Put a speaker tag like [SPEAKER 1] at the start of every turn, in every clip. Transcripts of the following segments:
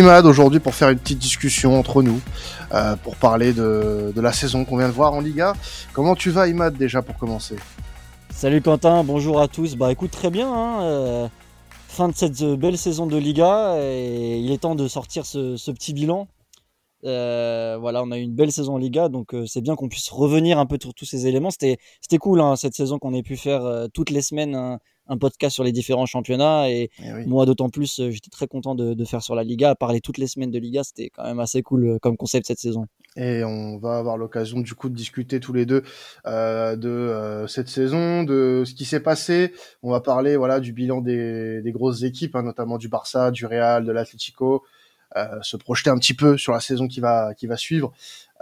[SPEAKER 1] Imad aujourd'hui pour faire une petite discussion entre nous, euh, pour parler de, la saison qu'on vient de voir en Liga. Comment tu vas Imad déjà pour commencer?
[SPEAKER 2] Salut Quentin, bonjour à tous. Bah écoute très bien, hein, euh, fin de cette euh, belle saison de Liga et il est temps de sortir ce, petit bilan. Voilà, on a eu une belle saison en Liga, donc c'est bien qu'on puisse revenir un peu sur tous ces éléments. C'était cool hein, cette saison qu'on ait pu faire toutes les semaines un, un, podcast sur les différents championnats et, et oui. moi d'autant plus j'étais très content de, de, faire sur la Liga. Parler toutes les semaines de Liga, c'était quand même assez cool comme concept cette saison.
[SPEAKER 1] Et on va avoir l'occasion du coup de discuter tous les deux euh, de euh, cette saison, de ce qui s'est passé. On va parler voilà du bilan des, des grosses équipes, hein, notamment du Barça, du Real, de l'Atlético. Euh, se projeter un petit peu sur la saison qui va qui va suivre.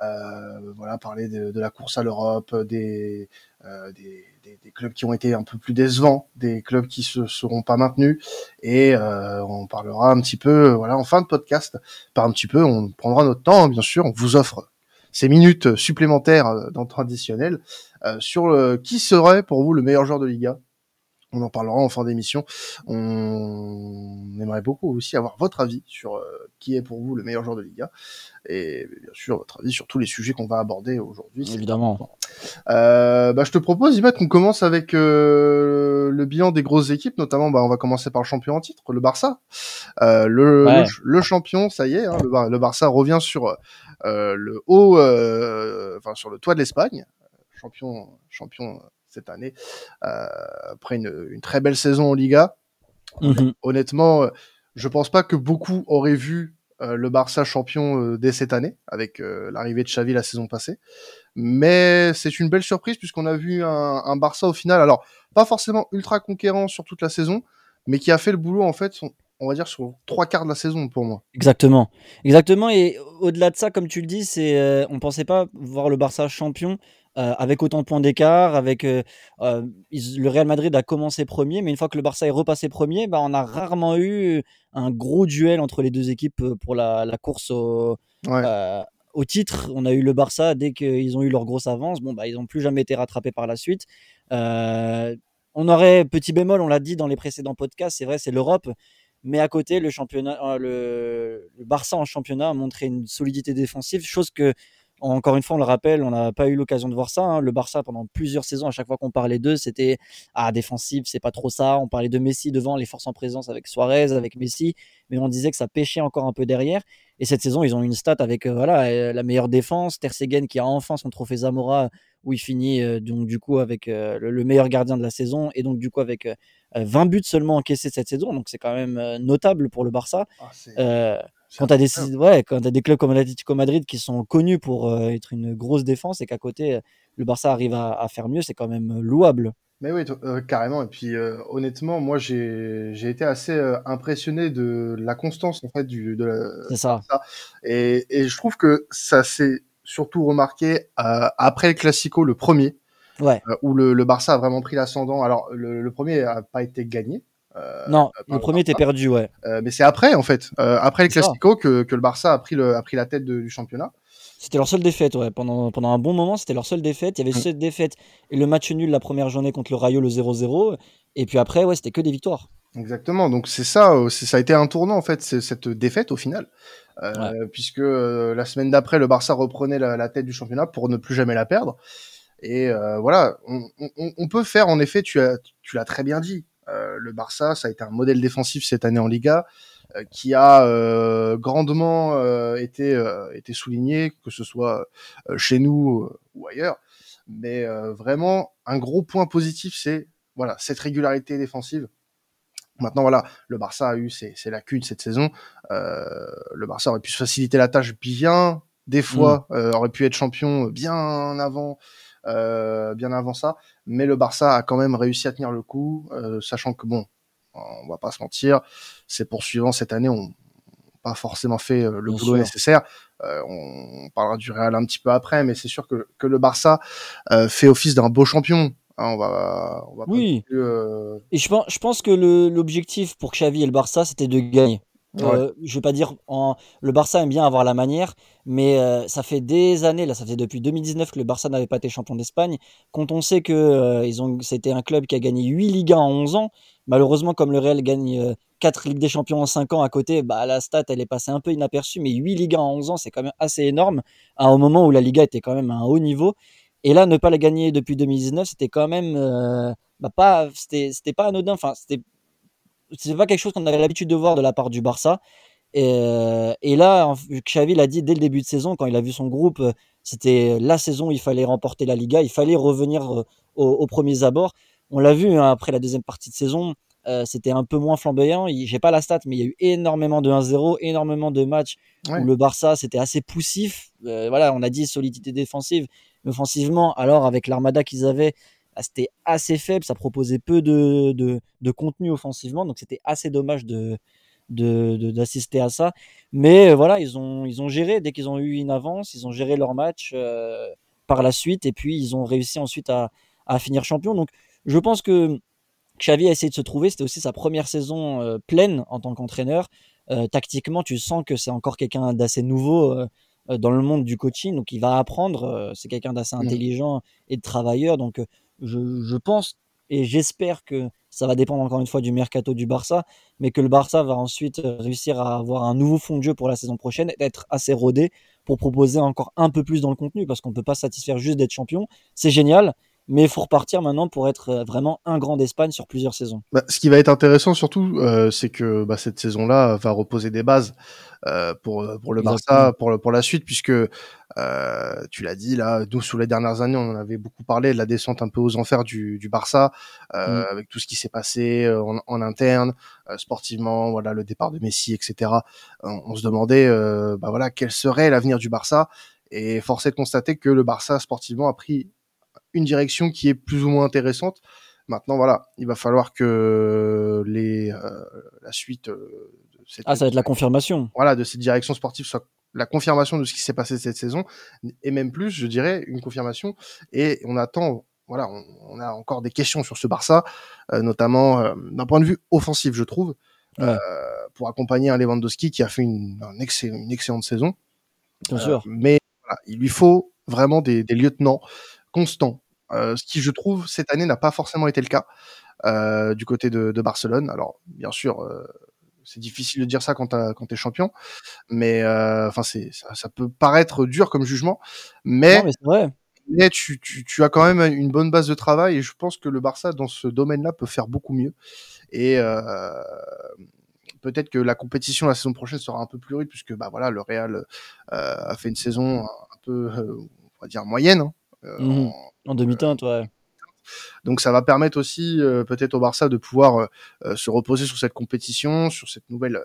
[SPEAKER 1] Euh, voilà, parler de, de, la course à l'Europe, des, euh, des, des, clubs qui ont été un peu plus décevants, des clubs qui se seront pas maintenus, et euh, on parlera un petit peu, voilà, en fin de podcast, par un petit peu, on prendra notre temps, bien sûr, on vous offre ces minutes supplémentaires dans le traditionnel euh, sur le, qui serait pour vous le meilleur joueur de Liga? On en parlera en fin d'émission. On aimerait beaucoup aussi avoir votre avis sur euh, qui est pour vous le meilleur joueur de Liga et bien sûr votre avis sur tous les sujets qu'on va aborder aujourd'hui.
[SPEAKER 2] Évidemment.
[SPEAKER 1] Euh, bah, je te propose, Imat, qu'on commence avec euh, le bilan des grosses équipes, notamment. Bah, on va commencer par le champion en titre, le Barça. Euh, le, ouais. le, le, champion, ça y est, hein, le, le, Barça revient sur euh, le haut, enfin sur le toit de l'Espagne, champion, champion cette année, euh, après une, une, très belle saison en Liga. -hmm. Honnêtement, euh, je pense pas que beaucoup auraient vu euh, le Barça champion euh, dès cette année, avec euh, l'arrivée de Xavi la saison passée. Mais c'est une belle surprise puisqu'on a vu un, un, Barça au final, alors pas forcément ultra conquérant sur toute la saison, mais qui a fait le boulot en fait, on va dire sur trois quarts de la saison pour moi.
[SPEAKER 2] Exactement, exactement. Et au-delà de ça, comme tu le dis, c'est on pensait pas voir le Barça champion euh, avec autant de points d'écart, avec euh, euh, le Real Madrid a commencé premier, mais une fois que le Barça est repassé premier, bah, on a rarement eu un gros duel entre les deux équipes pour la, la course au, ouais. Au, titre. On a eu le Barça dès qu'ils ont eu leur grosse avance. Bon, bah, ils n'ont plus jamais été rattrapés par la suite. On aurait petit bémol, on l'a dit dans les précédents podcasts, c'est vrai, c'est l'Europe. Mais à côté, le championnat, le, le Barça en championnat a montré une solidité défensive, chose que encore une fois, on le rappelle, on n'a pas eu l'occasion de voir ça. Hein. Le Barça, pendant plusieurs saisons, à chaque fois qu'on parlait d'eux, c'était ah défensif, c'est pas trop ça. On parlait de Messi devant, les forces en présence avec Suarez, avec Messi, mais on disait que ça pêchait encore un peu derrière. Et cette saison, ils ont une stat avec euh, voilà euh, la meilleure défense, Ter Stegen qui a enfin son trophée Zamora où il finit euh, donc du coup avec euh, le, le, meilleur gardien de la saison et donc du coup avec 20 euh, buts seulement encaissés cette saison. Donc c'est quand même notable pour le Barça. Ah, quand tu as des ouais, quand as des clubs comme l'Atlético Madrid qui sont connus pour euh, être une grosse défense et qu'à côté le Barça arrive à, à faire mieux, c'est quand même louable.
[SPEAKER 1] Mais oui, euh, carrément. Et puis euh, honnêtement, moi j'ai j'ai été assez euh, impressionné de la constance en fait du de la.
[SPEAKER 2] C'est ça.
[SPEAKER 1] Et, et je trouve que ça s'est surtout remarqué après le Classico, le premier,
[SPEAKER 2] ouais.
[SPEAKER 1] où le, le Barça a vraiment pris l'ascendant. Alors le, le premier a pas été gagné,
[SPEAKER 2] euh, non, le premier était perdu, ouais.
[SPEAKER 1] Euh, mais c'est après, en fait, euh, après le Classico, que, que, le Barça a pris, le, a pris la tête de, du championnat.
[SPEAKER 2] C'était leur seule défaite, ouais. Pendant, pendant un bon moment, c'était leur seule défaite. Il y avait cette défaite et le match nul la première journée contre le Rayo, le 0-0. Et puis après, ouais, c'était que des victoires.
[SPEAKER 1] Exactement. Donc c'est ça, ça a été un tournant en fait, cette défaite au final, euh, ouais. puisque euh, la semaine d'après, le Barça reprenait la, la, tête du championnat pour ne plus jamais la perdre. Et euh, voilà, on, on, on, peut faire en effet, tu as, tu l'as très bien dit, euh, le Barça, ça a été un modèle défensif cette année en Liga euh, qui a euh, grandement été, été souligné, que ce soit chez nous ou ailleurs. Mais vraiment, un gros point positif, c'est voilà cette régularité défensive. Maintenant, voilà, le Barça a eu ses, ses lacunes cette saison. Euh, le Barça aurait pu se faciliter la tâche bien, des fois, mmh. euh, aurait pu être champion bien avant euh, bien avant ça. Mais le Barça a quand même réussi à tenir le coup, euh, sachant que bon, on va pas se mentir, ses poursuivants cette année ont pas forcément fait euh, le bien boulot sûr. nécessaire. Euh, on parlera du Real un petit peu après, mais c'est sûr que, que le Barça euh, fait office d'un beau champion. Hein, on va, on va
[SPEAKER 2] oui. Plus, Et je pense, je pense que l'objectif pour Xavi et le Barça, c'était de gagner Euh, je vais pas dire en... le Barça aime bien avoir la manière, mais euh, ça fait des années, là, ça fait depuis 2019 que le Barça n'avait pas été champion d'Espagne. Quand on sait que euh, c'était un club qui a gagné 8 Ligas en 11 ans, malheureusement, comme le Real gagne 4 Ligues des Champions en 5 ans à côté, bah, la stat, elle est passée un peu inaperçue, mais 8 Ligas en 11 ans, c'est quand même assez énorme, à un moment où la Liga était quand même à un haut niveau. Et là, ne pas la gagner depuis 2019, c'était quand même bah, pas, c'était pas anodin. Enfin, c'était c'est pas quelque chose qu'on avait l'habitude de voir de la part du Barça. Et, euh, et là, Xavi l'a dit dès le début de saison, quand il a vu son groupe, euh, c'était la saison où il fallait remporter la Liga, il fallait revenir euh, aux, premiers abords. On l'a vu hein, après la deuxième partie de saison, c'était un peu moins flamboyant. J'ai pas la stat, mais il y a eu énormément de 1-0, énormément de matchs où le Barça c'était assez poussif. voilà, on a dit solidité défensive, mais offensivement, alors avec l'armada qu'ils avaient, c'était assez faible, ça proposait peu de, de, contenu offensivement, donc c'était assez dommage de d'assister à ça. Mais euh, voilà, ils ont, ils ont géré, dès qu'ils ont eu une avance, ils ont géré leur match euh, par la suite, et puis ils ont réussi ensuite à, à, finir champion. Donc je pense que Xavi a essayé de se trouver, c'était aussi sa première saison euh, pleine en tant qu'entraîneur. tactiquement, tu sens que c'est encore quelqu'un d'assez nouveau dans le monde du coaching, donc il va apprendre, c'est quelqu'un d'assez mmh. intelligent et de travailleur, donc je, pense et j'espère que ça va dépendre encore une fois du mercato du Barça, mais que le Barça va ensuite réussir à avoir un nouveau fond de jeu pour la saison prochaine, être assez rodé pour proposer encore un peu plus dans le contenu, parce qu'on ne peut pas satisfaire juste d'être champion. C'est génial, mais il faut repartir maintenant pour être euh, vraiment un grand d'Espagne sur plusieurs saisons.
[SPEAKER 1] Bah, ce qui va être intéressant surtout, euh, c'est que bah, cette saison-là va reposer des bases euh, pour pour le Barça, pour pour la suite, puisque euh, tu l'as dit là, nous sous les dernières années, on en avait beaucoup parlé de la descente un peu aux enfers du, du Barça, euh, mm. avec tout ce qui s'est passé euh, en, en interne, sportivement, voilà le départ de Messi, etc. On, on se demandait, bah voilà, quel serait l'avenir du Barça. Et force est de constater que le Barça sportivement a pris une direction qui est plus ou moins intéressante. Maintenant, voilà, il va falloir que les la suite
[SPEAKER 2] de cette ah, ça va être la confirmation.
[SPEAKER 1] Voilà, de cette direction sportive soit la confirmation de ce qui s'est passé cette saison et même plus, je dirais, une confirmation. Et on attend, voilà, on, a encore des questions sur ce Barça, euh, notamment d'un point de vue offensif, je trouve, pour accompagner un Lewandowski qui a fait une, une excellente saison.
[SPEAKER 2] Bien sûr.
[SPEAKER 1] Mais voilà, il lui faut vraiment des, des lieutenants constant. Euh, ce qui, je trouve, cette année n'a pas forcément été le cas euh, du côté de, de, Barcelone. Alors, bien sûr, euh, c'est difficile de dire ça quand, quand t'es champion, mais euh, enfin, c'est ça, ça, peut paraître dur comme jugement, mais,
[SPEAKER 2] mais, vrai.
[SPEAKER 1] mais tu, tu, tu, as quand même une bonne base de travail et je pense que le Barça dans ce domaine-là peut faire beaucoup mieux. Et euh, peut-être que la compétition la saison prochaine sera un peu plus rude puisque bah voilà, le Real euh, a fait une saison un peu, on va dire moyenne. Hein,
[SPEAKER 2] euh, mmh en, demi-teinte, ouais.
[SPEAKER 1] Donc ça va permettre aussi euh, peut-être au Barça de pouvoir euh, se reposer sur cette compétition, sur cette nouvelle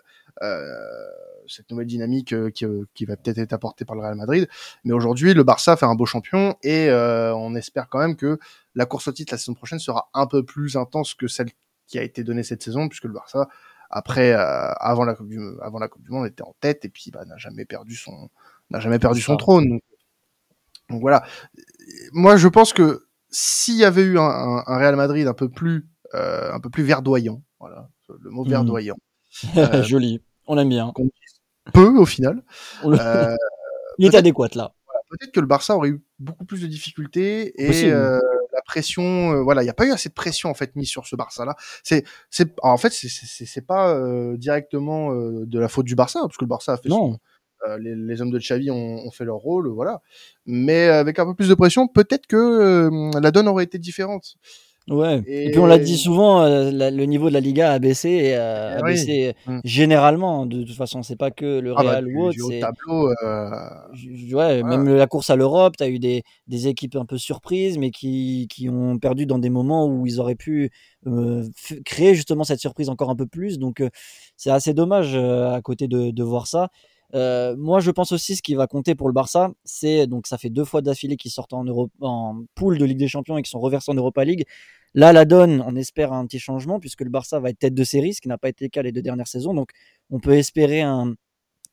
[SPEAKER 1] cette nouvelle dynamique qui, qui, va peut-être être apportée par le Real Madrid. Mais aujourd'hui, le Barça fait un beau champion et on espère quand même que la course au titre la saison prochaine sera un peu plus intense que celle qui a été donnée cette saison, puisque le Barça, après, avant la Coupe du, avant la Coupe du Monde, était en tête et puis bah, n'a jamais perdu son n'a jamais perdu son trône. Donc, donc voilà. Moi, je pense que s'il y avait eu un, un, Real Madrid un peu plus, euh, un peu plus verdoyant, voilà, le mot mmh. verdoyant.
[SPEAKER 2] Euh, Joli. On l'aime bien.
[SPEAKER 1] Peu au final.
[SPEAKER 2] Euh, Il est adéquat là.
[SPEAKER 1] Peut-être que le Barça aurait eu beaucoup plus de difficultés et euh, la pression, euh, voilà, il n'y a pas eu assez de pression en fait mise sur ce Barça-là. C'est, c'est, en fait, c'est, c'est, pas directement de la faute du Barça, parce que le Barça a fait
[SPEAKER 2] non.
[SPEAKER 1] Euh, les, hommes de Xavi ont, fait leur rôle, voilà. Mais avec un peu plus de pression, peut-être que euh, la donne aurait été différente.
[SPEAKER 2] Ouais. Et, puis on l'a dit souvent, euh, le niveau de la Liga a baissé, et, a eh baissé mm. généralement. De toute façon, c'est pas que le ah bah, Real ou autre.
[SPEAKER 1] C'est tableau.
[SPEAKER 2] Ouais, même la course à l'Europe, tu as eu des, des, équipes un peu surprises, mais qui, qui, ont perdu dans des moments où ils auraient pu créer justement cette surprise encore un peu plus. Donc c'est assez dommage à côté de, de voir ça. Euh, moi, je pense aussi ce qui va compter pour le Barça, c'est donc ça fait deux fois d'affilée qu'ils sortent en, Europe, en poule de Ligue des Champions et qu'ils sont reversés en Europa League. Là, la donne, on espère un petit changement puisque le Barça va être tête de série, ce qui n'a pas été le cas les deux dernières saisons. Donc, on peut espérer un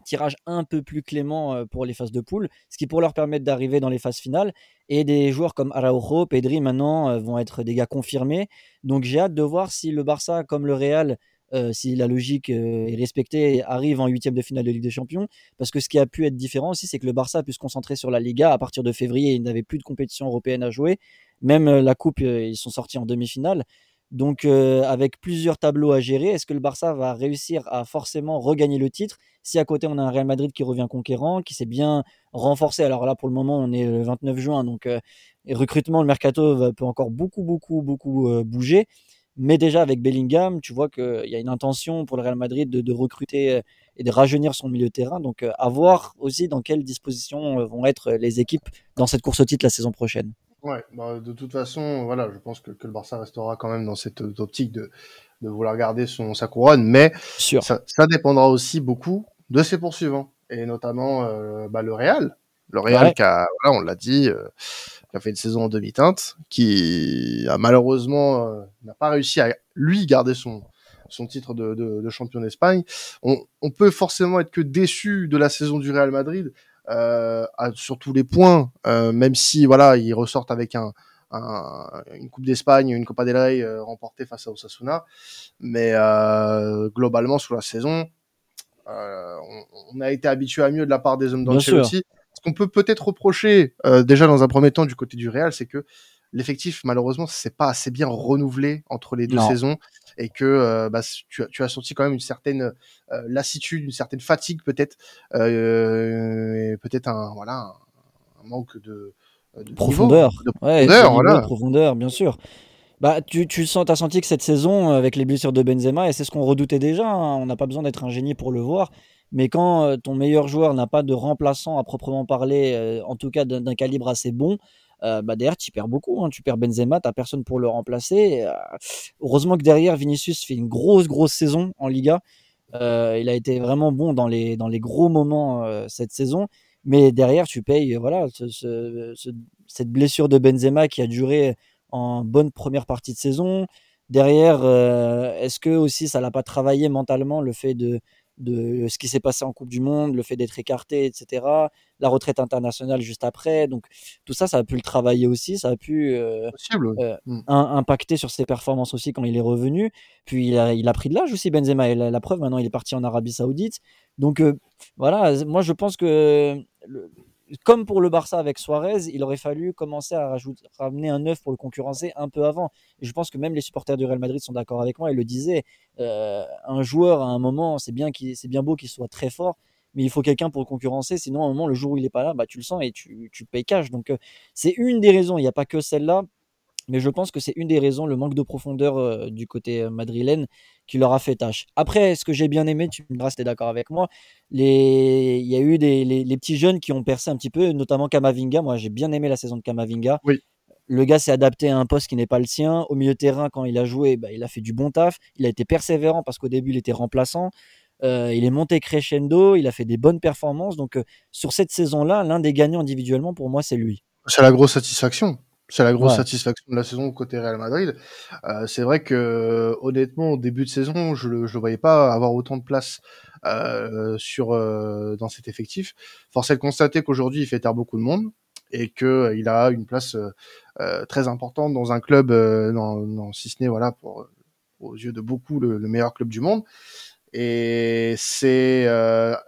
[SPEAKER 2] tirage un peu plus clément euh, pour les phases de poule, ce qui pourrait leur permettre d'arriver dans les phases finales. Et des joueurs comme Araujo, Pedri maintenant euh, vont être des gars confirmés. Donc, j'ai hâte de voir si le Barça, comme le Real, euh, si la logique euh, est respectée, arrive en huitième de finale de Ligue des Champions. Parce que ce qui a pu être différent aussi, c'est que le Barça a pu se concentrer sur la Liga à partir de février. Il n'avait plus de compétition européenne à jouer. Même euh, la Coupe, ils sont sortis en demi-finale. Donc, avec plusieurs tableaux à gérer, est-ce que le Barça va réussir à forcément regagner le titre si à côté on a un Real Madrid qui revient conquérant, qui s'est bien renforcé? Alors là, pour le moment, on est le 29 juin, donc recrutement, le mercato peut encore beaucoup, beaucoup, beaucoup bouger. Mais déjà avec Bellingham, tu vois qu'il y a une intention pour le Real Madrid de, recruter et de rajeunir son milieu de terrain. Donc à voir aussi dans quelles dispositions vont être les équipes dans cette course au titre la saison prochaine.
[SPEAKER 1] Ouais, bah, de toute façon, voilà, je pense que, que, le Barça restera quand même dans cette optique de, de vouloir garder son, sa couronne, mais Ça, ça, dépendra aussi beaucoup de ses poursuivants, et notamment euh, bah, le Real. Le Real qui a, voilà, on l'a dit, euh, qui a fait une saison en demi-teinte, qui a malheureusement euh, n'a pas réussi à lui garder son son titre de, de, de champion d'Espagne. On, on peut forcément être que déçu de la saison du Real Madrid, euh, sur tous les points, euh, même si voilà, ils ressortent avec un, un une Coupe d'Espagne, une Copa del Rey euh, remportée face à Osasuna, mais euh, globalement sur la saison, euh, on, on, a été habitué à mieux de la part des hommes d'Ancelotti. Ce qu'on peut peut-être reprocher déjà dans un premier temps du côté du Real, c'est que l'effectif malheureusement c'est pas assez bien renouvelé entre les deux saisons et que euh, bah, tu, as, tu as senti quand même une certaine euh, lassitude, une certaine fatigue peut-être, euh, peut-être un voilà un, manque de,
[SPEAKER 2] de profondeur, de profondeur, voilà. profondeur, bien sûr. Bah, tu, tu sens, as senti que cette saison, avec les blessures de Benzema, et c'est ce qu'on redoutait déjà, hein, on n'a pas besoin d'être un génie pour le voir, mais quand ton meilleur joueur n'a pas de remplaçant à proprement parler, en tout cas d'un calibre assez bon, euh, bah derrière tu perds beaucoup. Hein. Tu perds Benzema, t'as personne pour le remplacer. Euh, heureusement que derrière Vinicius fait une grosse grosse saison en Liga. Euh, il a été vraiment bon dans les dans les gros moments cette saison. Mais derrière tu payes voilà cette blessure de Benzema qui a duré en bonne première partie de saison. Derrière, est-ce que aussi ça l'a pas travaillé mentalement le fait de de ce qui s'est passé en Coupe du Monde, le fait d'être écarté, etc. La retraite internationale juste après. Donc tout ça, ça a pu le travailler aussi, ça a pu euh, euh, mm. impacter sur ses performances aussi quand il est revenu. Puis il a, il a pris de l'âge aussi, Benzema. Et la, preuve, maintenant, il est parti en Arabie Saoudite. Donc euh, voilà, moi je pense que comme pour le Barça avec Suarez, il aurait fallu commencer à ramener un neuf pour le concurrencer un peu avant. Et je pense que même les supporters du Real Madrid sont d'accord avec moi. Ils le disaient, euh, un joueur à un moment, c'est bien, c'est bien beau qu'il soit très fort, mais il faut quelqu'un pour le concurrencer. Sinon, à un moment, le jour où il n'est pas là, bah, tu le sens et tu, tu payes cash. Donc, euh, c'est une des raisons. Il n'y a pas que celle-là. Mais je pense que c'est une des raisons, le manque de profondeur euh, du côté madrilène, qui leur a fait tâche. Après, ce que j'ai bien aimé, tu me diras si tu es d'accord avec moi, les... il y a eu des, les, petits jeunes qui ont percé un petit peu, notamment Kamavinga. Moi, j'ai bien aimé la saison de Kamavinga.
[SPEAKER 1] Oui.
[SPEAKER 2] Le gars s'est adapté à un poste qui n'est pas le sien. Au milieu de terrain, quand il a joué, bah, il a fait du bon taf. Il a été persévérant parce qu'au début, il était remplaçant. Euh, il est monté crescendo, il a fait des bonnes performances. Donc, euh, sur cette saison-là, l'un des gagnants individuellement, pour moi, c'est lui.
[SPEAKER 1] C'est la grosse satisfaction. C'est la grosse satisfaction de la saison côté Real Madrid. Euh, c'est vrai que honnêtement, au début de saison, je le, je le voyais pas avoir autant de place euh, sur euh, dans cet effectif. Force est de constater qu'aujourd'hui, il fait taire beaucoup de monde et que euh, il a une place euh, très importante dans un club, dans, dans, si ce n'est voilà pour aux yeux de beaucoup le, le meilleur club du monde. Et c'est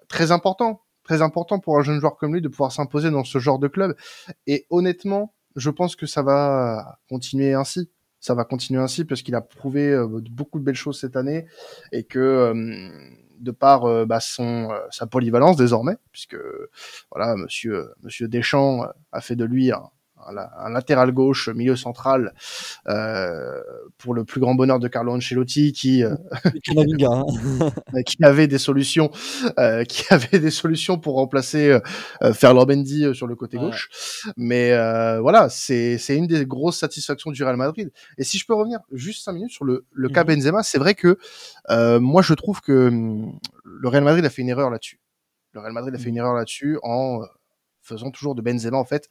[SPEAKER 1] très important, très important pour un jeune joueur comme lui de pouvoir s'imposer dans ce genre de club. Et honnêtement, je pense que ça va continuer ainsi. Ça va continuer ainsi parce qu'il a prouvé euh, beaucoup de belles choses cette année et que euh, de par euh, bah, son sa polyvalence désormais, puisque voilà, Monsieur Monsieur Deschamps a fait de lui un, un, latéral gauche, milieu central, euh, pour le plus grand bonheur de Carlo Ancelotti, qui euh, hein. qui avait des solutions, euh, qui avait des solutions pour remplacer euh, Ferland Mendy sur le côté gauche. Mais voilà, c'est c'est une des grosses satisfactions du Real Madrid. Et si je peux revenir juste cinq minutes sur le le cas mhm. Benzema, c'est vrai que moi je trouve que hum, le Real Madrid a fait une erreur là-dessus. Le Real Madrid a fait une erreur là-dessus en faisant toujours de Benzema en fait,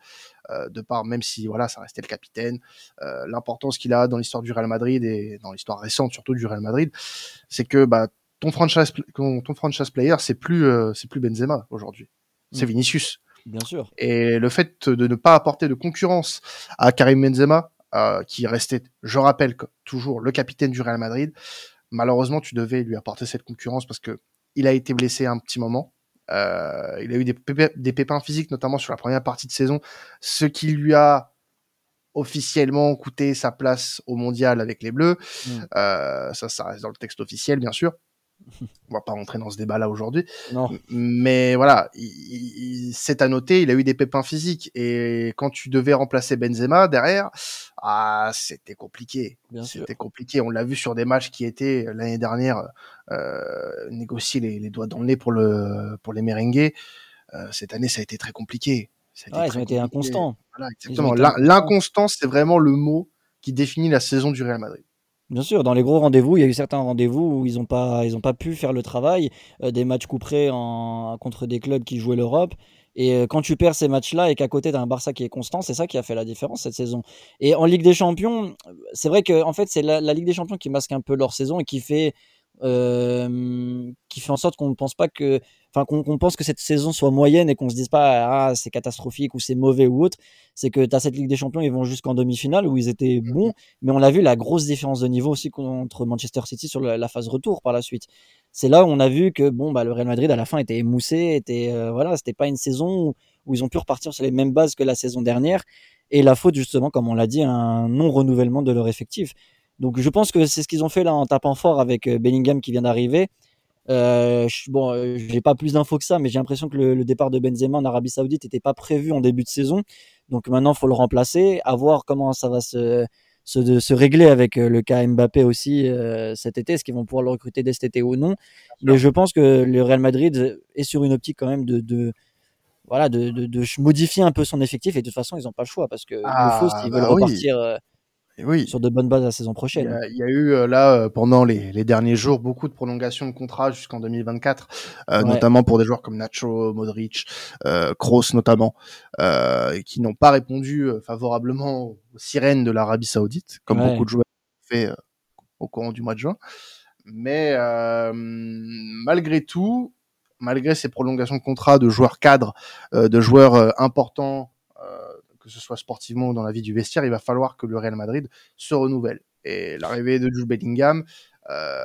[SPEAKER 1] euh, de part même si voilà ça restait le capitaine, euh, l'importance qu'il a dans l'histoire du Real Madrid et dans l'histoire récente surtout du Real Madrid, c'est que bah ton franchise ton franchise player c'est plus euh, c'est plus Benzema aujourd'hui, c'est mm. Vinicius.
[SPEAKER 2] Bien sûr.
[SPEAKER 1] Et le fait de ne pas apporter de concurrence à Karim Benzema, qui restait, je rappelle, toujours le capitaine du Real Madrid, malheureusement, tu devais lui apporter cette concurrence parce que il a été blessé un petit moment. Euh, il a eu des, des, pépins physiques, notamment sur la première partie de saison, ce qui lui a officiellement coûté sa place au mondial avec les Bleus. Mm. Euh, ça, ça reste dans le texte officiel, bien sûr. On va pas rentrer dans ce débat-là aujourd'hui. Mais voilà, c'est à noter, il a eu des pépins physiques. Et quand tu devais remplacer Benzema derrière, ah, c'était compliqué. C'était compliqué. On l'a vu sur des matchs qui étaient l'année dernière euh, négocier les, doigts dans le nez pour, le, pour les merengues. Euh, cette année, ça a été très compliqué.
[SPEAKER 2] Ouais, ils ont été inconstants.
[SPEAKER 1] Voilà, exactement. L'inconstance, c'est vraiment le mot qui définit la saison du Real Madrid.
[SPEAKER 2] Bien sûr, dans les gros rendez-vous, il y a eu certains rendez-vous où ils n'ont pas, pu faire le travail, euh, des matchs couperés contre des clubs qui jouaient l'Europe. Et euh, quand tu perds ces matchs-là et qu'à côté, tu un Barça qui est constant, c'est ça qui a fait la différence cette saison. Et en Ligue des Champions, c'est vrai que fait, c'est la, Ligue des Champions qui masque un peu leur saison et qui euh, qui fait en sorte qu'on ne pense pas que enfin qu'on pense que cette saison soit moyenne et qu'on se dise pas ah c'est catastrophique ou c'est mauvais ou autre, c'est que tu as cette Ligue des Champions, ils vont jusqu'en demi-finale où ils étaient mmh bons, mais on l'a vu la grosse différence de niveau aussi contre Manchester City sur la, phase retour par la suite. C'est là où on a vu que bon bah le Real Madrid à la fin était émoussé, était euh, voilà, c'était pas une saison où, ils ont pu repartir sur les mêmes bases que la saison dernière et la faute justement comme on l'a dit un non renouvellement de leur effectif. Donc je pense que c'est ce qu'ils ont fait là en tapant fort avec euh, Bellingham qui vient d'arriver euh, bon, euh, j'ai pas plus d'infos que ça, mais j'ai l'impression que le, départ de Benzema en Arabie Saoudite n'était pas prévu en début de saison. Donc maintenant, il faut le remplacer, à voir comment ça va se, se, se régler avec euh, le cas Mbappé aussi euh, cet été. Est-ce qu'ils vont pouvoir le recruter dès cet été ou non Mais je pense que le Real Madrid est sur une optique quand même de, de voilà, de, de, de, modifier un peu son effectif. Et de toute façon, ils n'ont pas le choix parce que ah, faut, s'ils veulent bah repartir oui. Sur de bonnes bases la saison prochaine.
[SPEAKER 1] Il y a, eu euh, là euh, pendant les, les, derniers jours beaucoup de prolongations de contrats jusqu'en 2024, euh, notamment pour des joueurs comme Nacho, Modric, euh, Kroos notamment, euh, qui n'ont pas répondu favorablement aux sirènes de l'Arabie Saoudite, comme beaucoup de joueurs ont fait au courant du mois de juin. Mais malgré tout, malgré ces prolongations de contrats de joueurs cadres, de joueurs importants que ce soit sportivement ou dans la vie du vestiaire, il va falloir que le Real Madrid se renouvelle. Et l'arrivée de Jude Bellingham euh,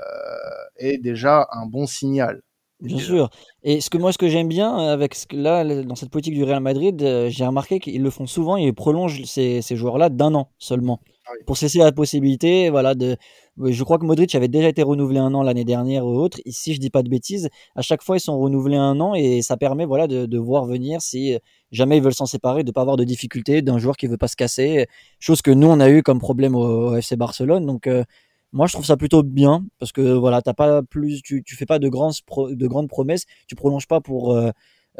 [SPEAKER 1] est déjà un bon signal.
[SPEAKER 2] Bien sûr. Et ce que moi, ce que j'aime bien avec ce que là, dans cette politique du Real Madrid, euh, j'ai remarqué qu'ils le font souvent. Ils prolongent ces, ces joueurs-là d'un an seulement. Ah pour cesser la possibilité, voilà, de. Je crois que Modric avait déjà été renouvelé un an l'année dernière ou autre. si je dis pas de bêtises, à chaque fois ils sont renouvelés un an et ça permet, voilà, de, de voir venir si jamais ils veulent s'en séparer, de pas avoir de difficultés d'un joueur qui veut pas se casser. Chose que nous on a eu comme problème au, FC Barcelone. Donc euh, moi je trouve ça plutôt bien parce que voilà, t'as pas plus, tu, tu fais pas de grandes de grandes promesses, tu prolonges pas pour, euh,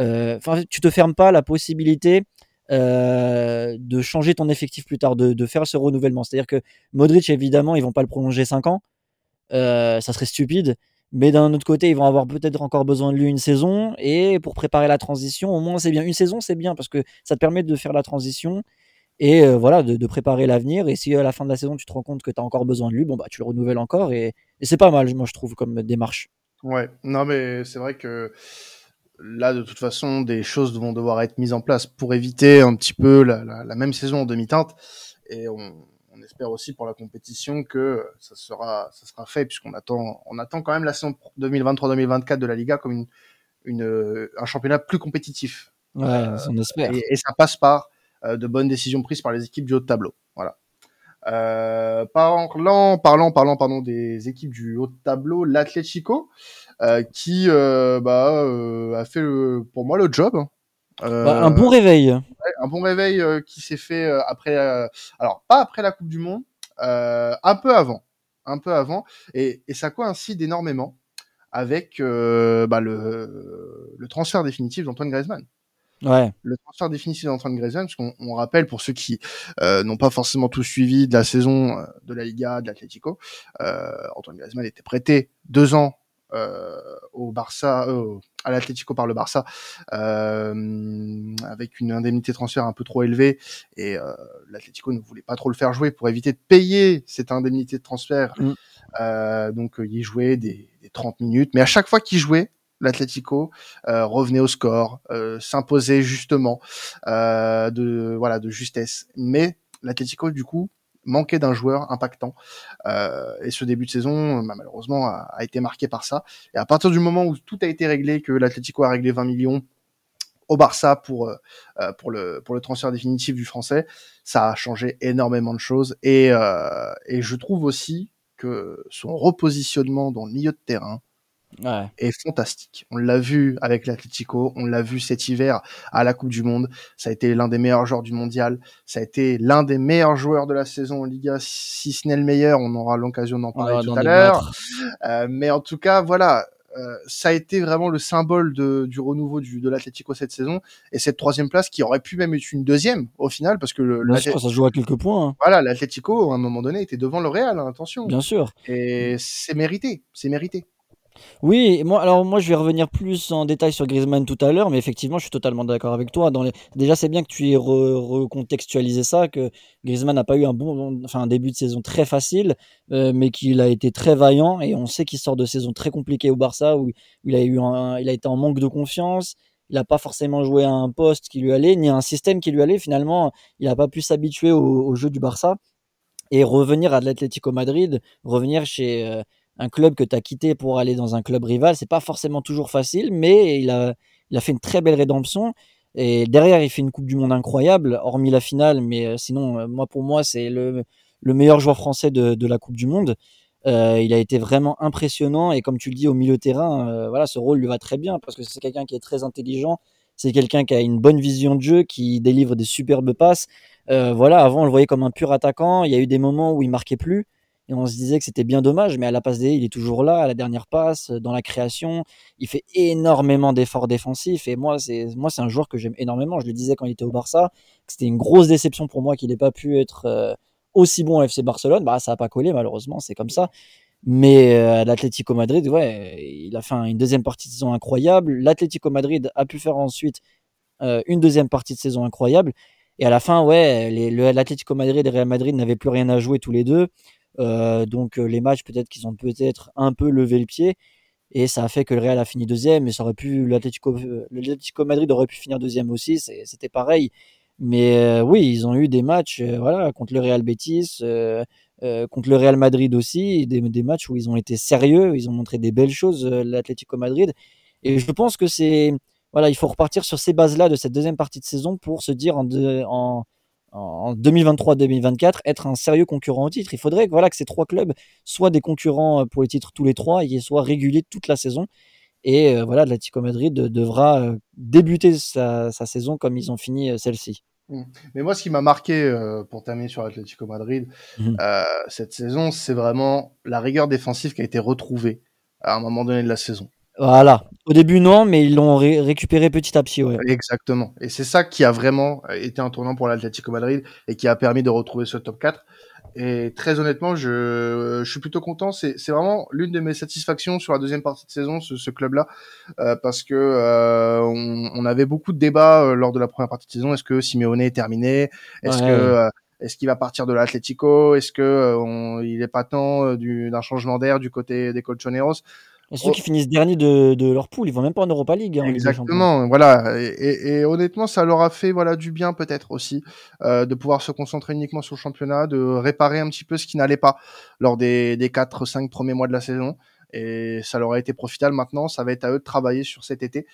[SPEAKER 2] euh, enfin tu te fermes pas la possibilité euh, de changer ton effectif plus tard, de, faire ce renouvellement. C'est-à-dire que Modric, évidemment, ils vont pas le prolonger 5 ans. Euh, ça serait stupide. Mais d'un autre côté, ils vont avoir peut-être encore besoin de lui une saison. Et pour préparer la transition, au moins, c'est bien. Une saison, c'est bien parce que ça te permet de faire la transition et euh, voilà, de, préparer l'avenir. Et si à la fin de la saison, tu te rends compte que tu as encore besoin de lui, bon, bah, tu le renouvelles encore. Et, et c'est pas mal, moi, je trouve, comme démarche.
[SPEAKER 1] Ouais, non, mais c'est vrai que là, de toute façon, des choses vont devoir être mises en place pour éviter un petit peu la, la, même saison en demi-teinte. Et on, on, espère aussi pour la compétition que ça sera, ça sera fait, puisqu'on attend, on attend quand même la saison 2023-2024 de la Liga comme une, une, un championnat plus compétitif.
[SPEAKER 2] Ouais, euh, on espère.
[SPEAKER 1] Et, ça passe par euh, de bonnes décisions prises par les équipes du haut de tableau. Voilà. Euh, parlant, parlant, parlant, pardon, des équipes du haut de tableau, l'Atlético, euh, qui euh, bah, euh, a fait pour moi le job. Hein.
[SPEAKER 2] Bah, un bon réveil.
[SPEAKER 1] un bon réveil qui s'est fait après, alors pas après la Coupe du Monde, un peu avant, un peu avant, et, et ça coïncide énormément avec bah, le, le transfert définitif d'Antoine Griezmann.
[SPEAKER 2] Ouais.
[SPEAKER 1] Le transfert définitif d'Antoine Griezmann, parce qu'on on rappelle pour ceux qui euh, n'ont pas forcément tout suivi de la saison de la Liga, de l'Atlético, euh, Antoine Griezmann était prêté deux ans euh, au Barça, euh, à l'Atlético par le Barça, euh, avec une indemnité de transfert un peu trop élevée, et l'Atlético ne voulait pas trop le faire jouer pour éviter de payer cette indemnité de transfert. Mm. donc il jouait des, des 30 minutes, mais à chaque fois qu'il jouait, l'Atlético revenait au score, s'imposait justement de voilà de justesse. Mais l'Atlético du coup manquait d'un joueur impactant. Euh, et ce début de saison, bah, malheureusement, a, été marqué par ça. Et à partir du moment où tout a été réglé, que l'Atlético a réglé 20 millions au Barça pour euh, euh, pour le pour le transfert définitif du français, ça a changé énormément de choses et et je trouve aussi que son repositionnement dans le milieu de terrain ouais. est fantastique. On l'a vu avec l'Atlético, on l'a vu cet hiver à la Coupe du Monde. Ça a été l'un des meilleurs joueurs du mondial. Ça a été l'un des meilleurs joueurs de la saison en Liga, si ce n'est le meilleur. On aura l'occasion d'en parler tout à l'heure. Euh, mais en tout cas, voilà, euh, ça a été vraiment le symbole de, du renouveau du, de l'Atlético cette saison et cette troisième place qui aurait pu même être une deuxième au final parce que le,
[SPEAKER 2] sûr, ça joue à quelques points. Hein.
[SPEAKER 1] Voilà, l'Atlético à un moment donné était devant le Real, hein, attention.
[SPEAKER 2] Bien sûr.
[SPEAKER 1] Et c'est mérité, c'est mérité.
[SPEAKER 2] Oui, moi, alors moi je vais revenir plus en détail sur Griezmann tout à l'heure, mais effectivement je suis totalement d'accord avec toi. Dans les... Déjà c'est bien que tu aies recontextualisé ça, que Griezmann n'a pas eu un bon, enfin un début de saison très facile, euh, mais qu'il a été très vaillant et on sait qu'il sort de saison très compliquée au Barça où il a eu, il a été en manque de confiance. Il n'a pas forcément joué à un poste qui lui allait, ni à un système qui lui allait. Finalement, il n'a pas pu s'habituer au, jeu du Barça et revenir à l'Atlético Madrid, revenir chez euh, un club que tu as quitté pour aller dans un club rival, c'est pas forcément toujours facile, mais il a, il a fait une très belle rédemption. Et derrière, il fait une Coupe du Monde incroyable, hormis la finale, mais euh, sinon, euh, moi pour moi, c'est le, le meilleur joueur français de, de la Coupe du Monde. Euh, il a été vraiment impressionnant et comme tu le dis au milieu terrain, euh, voilà, ce rôle lui va très bien parce que c'est quelqu'un qui est très intelligent, c'est quelqu'un qui a une bonne vision de jeu, qui délivre des superbes passes. Euh, voilà, avant on le voyait comme un pur attaquant. Il y a eu des moments où il marquait plus et on se disait que c'était bien dommage, mais à la passe D, il est toujours là, à la dernière passe, dans la création, il fait énormément d'efforts défensifs, et moi, c'est, moi, c'est un joueur que j'aime énormément, je le disais quand il était au Barça, que c'était une grosse déception pour moi qu'il n'ait pas pu être euh, aussi bon au FC Barcelone, bah, ça n'a pas collé, malheureusement, c'est comme ça, mais euh, l'Atlético Madrid, ouais, il a fait une deuxième partie de saison incroyable, l'Atlético Madrid a pu faire ensuite euh, une deuxième partie de saison incroyable, et à la fin, ouais, l'Atlético Madrid et le Real Madrid n'avaient plus rien à jouer tous les deux. Euh, donc euh, les matchs peut-être qu'ils ont peut-être un peu levé le pied. Et ça a fait que le Real a fini deuxième mais ça aurait pu l'Atlético l'Atlético Madrid aurait pu finir deuxième aussi c'était pareil. Mais euh, oui ils ont eu des matchs voilà contre le Real Betis contre le Real Madrid aussi des, matchs où ils ont été sérieux ils ont montré des belles choses l'Atlético Madrid. Et je pense que c'est voilà il faut repartir sur ces bases là de cette deuxième partie de saison pour se dire en, en en 2023-2024 être un sérieux concurrent au titre. Il faudrait que, voilà, que ces trois clubs soient des concurrents euh, pour les titres tous les trois et qu'ils soient réguliers toute la saison. Et euh, voilà, l'Atlético Madrid devra euh, débuter sa, saison comme ils ont fini celle-ci.
[SPEAKER 1] Mmh. Mais moi, ce qui m'a marqué pour terminer sur l'Atlético Madrid mmh. cette saison, c'est vraiment la rigueur défensive qui a été retrouvée à un moment donné de la saison.
[SPEAKER 2] Voilà. Au début, non, mais ils l'ont récupéré petit à petit. Ouais.
[SPEAKER 1] Exactement. Et c'est ça qui a vraiment été un tournant pour l'Atlético Madrid et qui a permis de retrouver ce top 4. Et très honnêtement, je, je suis plutôt content. C'est vraiment l'une de mes satisfactions sur la deuxième partie de saison, ce, ce club-là, euh, parce que euh, on, on, avait beaucoup de débats euh, lors de la première partie de saison. Est-ce que Simeone est terminé? Est-ce que euh, est-ce qu'il va partir de l'Atlético? Est-ce que euh, il est pas temps d'un changement d'air du côté des Colchoneros?
[SPEAKER 2] Ceux qui finissent dernier de, de, leur poule, ils vont même pas en Europa League. Hein,
[SPEAKER 1] Exactement, voilà. Et, et, honnêtement, ça leur a fait voilà du bien peut-être aussi euh, de pouvoir se concentrer uniquement sur le championnat, de réparer un petit peu ce qui n'allait pas lors des des quatre cinq premiers mois de la saison. Et ça leur a été profitable. Maintenant, ça va être à eux de travailler sur cet été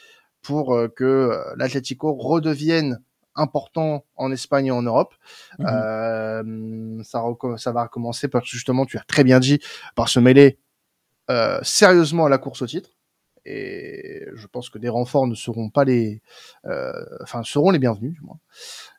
[SPEAKER 1] pour euh, que euh, l'Atlético redevienne important en Espagne et en Europe. Mmh euh, ça, ça va recommencer parce que justement, tu as très bien dit, par se mêler euh, sérieusement à la course au titre. Et je pense que des renforts ne seront pas les, euh, enfin seront les bienvenus du moins.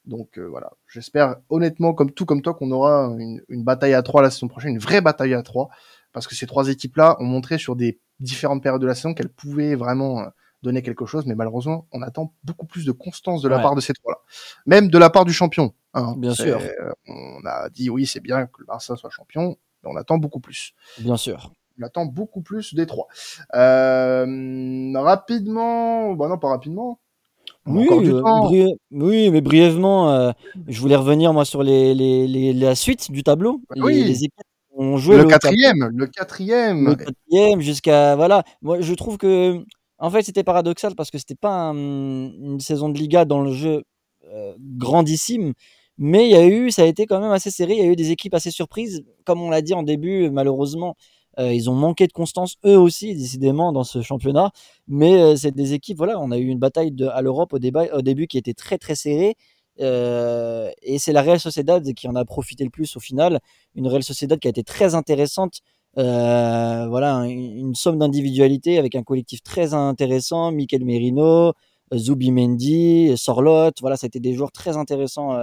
[SPEAKER 1] Donc euh, voilà, j'espère honnêtement, comme tout comme toi, qu'on aura une, une, bataille à trois la saison prochaine, une vraie bataille à trois, parce que ces trois équipes-là ont montré sur des différentes périodes de la saison qu'elles pouvaient vraiment donner quelque chose, mais malheureusement, on attend beaucoup plus de constance de la part de ces trois-là, même de la part du champion.
[SPEAKER 2] Hein. Bien sûr.
[SPEAKER 1] On a dit oui, c'est bien que le Barça soit champion, mais on attend beaucoup plus.
[SPEAKER 2] Bien sûr
[SPEAKER 1] on attend beaucoup plus des trois. Euh, rapidement, bon non pas rapidement.
[SPEAKER 2] Oui, euh, oui, mais brièvement, euh, je voulais revenir moi sur les, les, les la suite du tableau.
[SPEAKER 1] Oui. Les, équipes ont joué le, quatrième, le quatrième,
[SPEAKER 2] le quatrième jusqu'à voilà. Moi, je trouve que en fait c'était paradoxal parce que c'était pas une saison de Liga dans le jeu grandissime, Mais il y a eu, ça a été quand même assez serré. Il y a eu des équipes assez surprises. Comme on l'a dit en début, malheureusement, euh, ils ont manqué de constance eux aussi, décidément, dans ce championnat. Mais euh, c'est des équipes, voilà, on a eu une bataille à l'Europe au, début qui était très très serrée. Euh, et c'est la Real Sociedad qui en a profité le plus au final. Une Real Sociedad qui a été très intéressante. Voilà, une, somme d'individualité avec un collectif très intéressant. Mikel Merino, Zubimendi, Sorlot. Voilà, été des joueurs très intéressants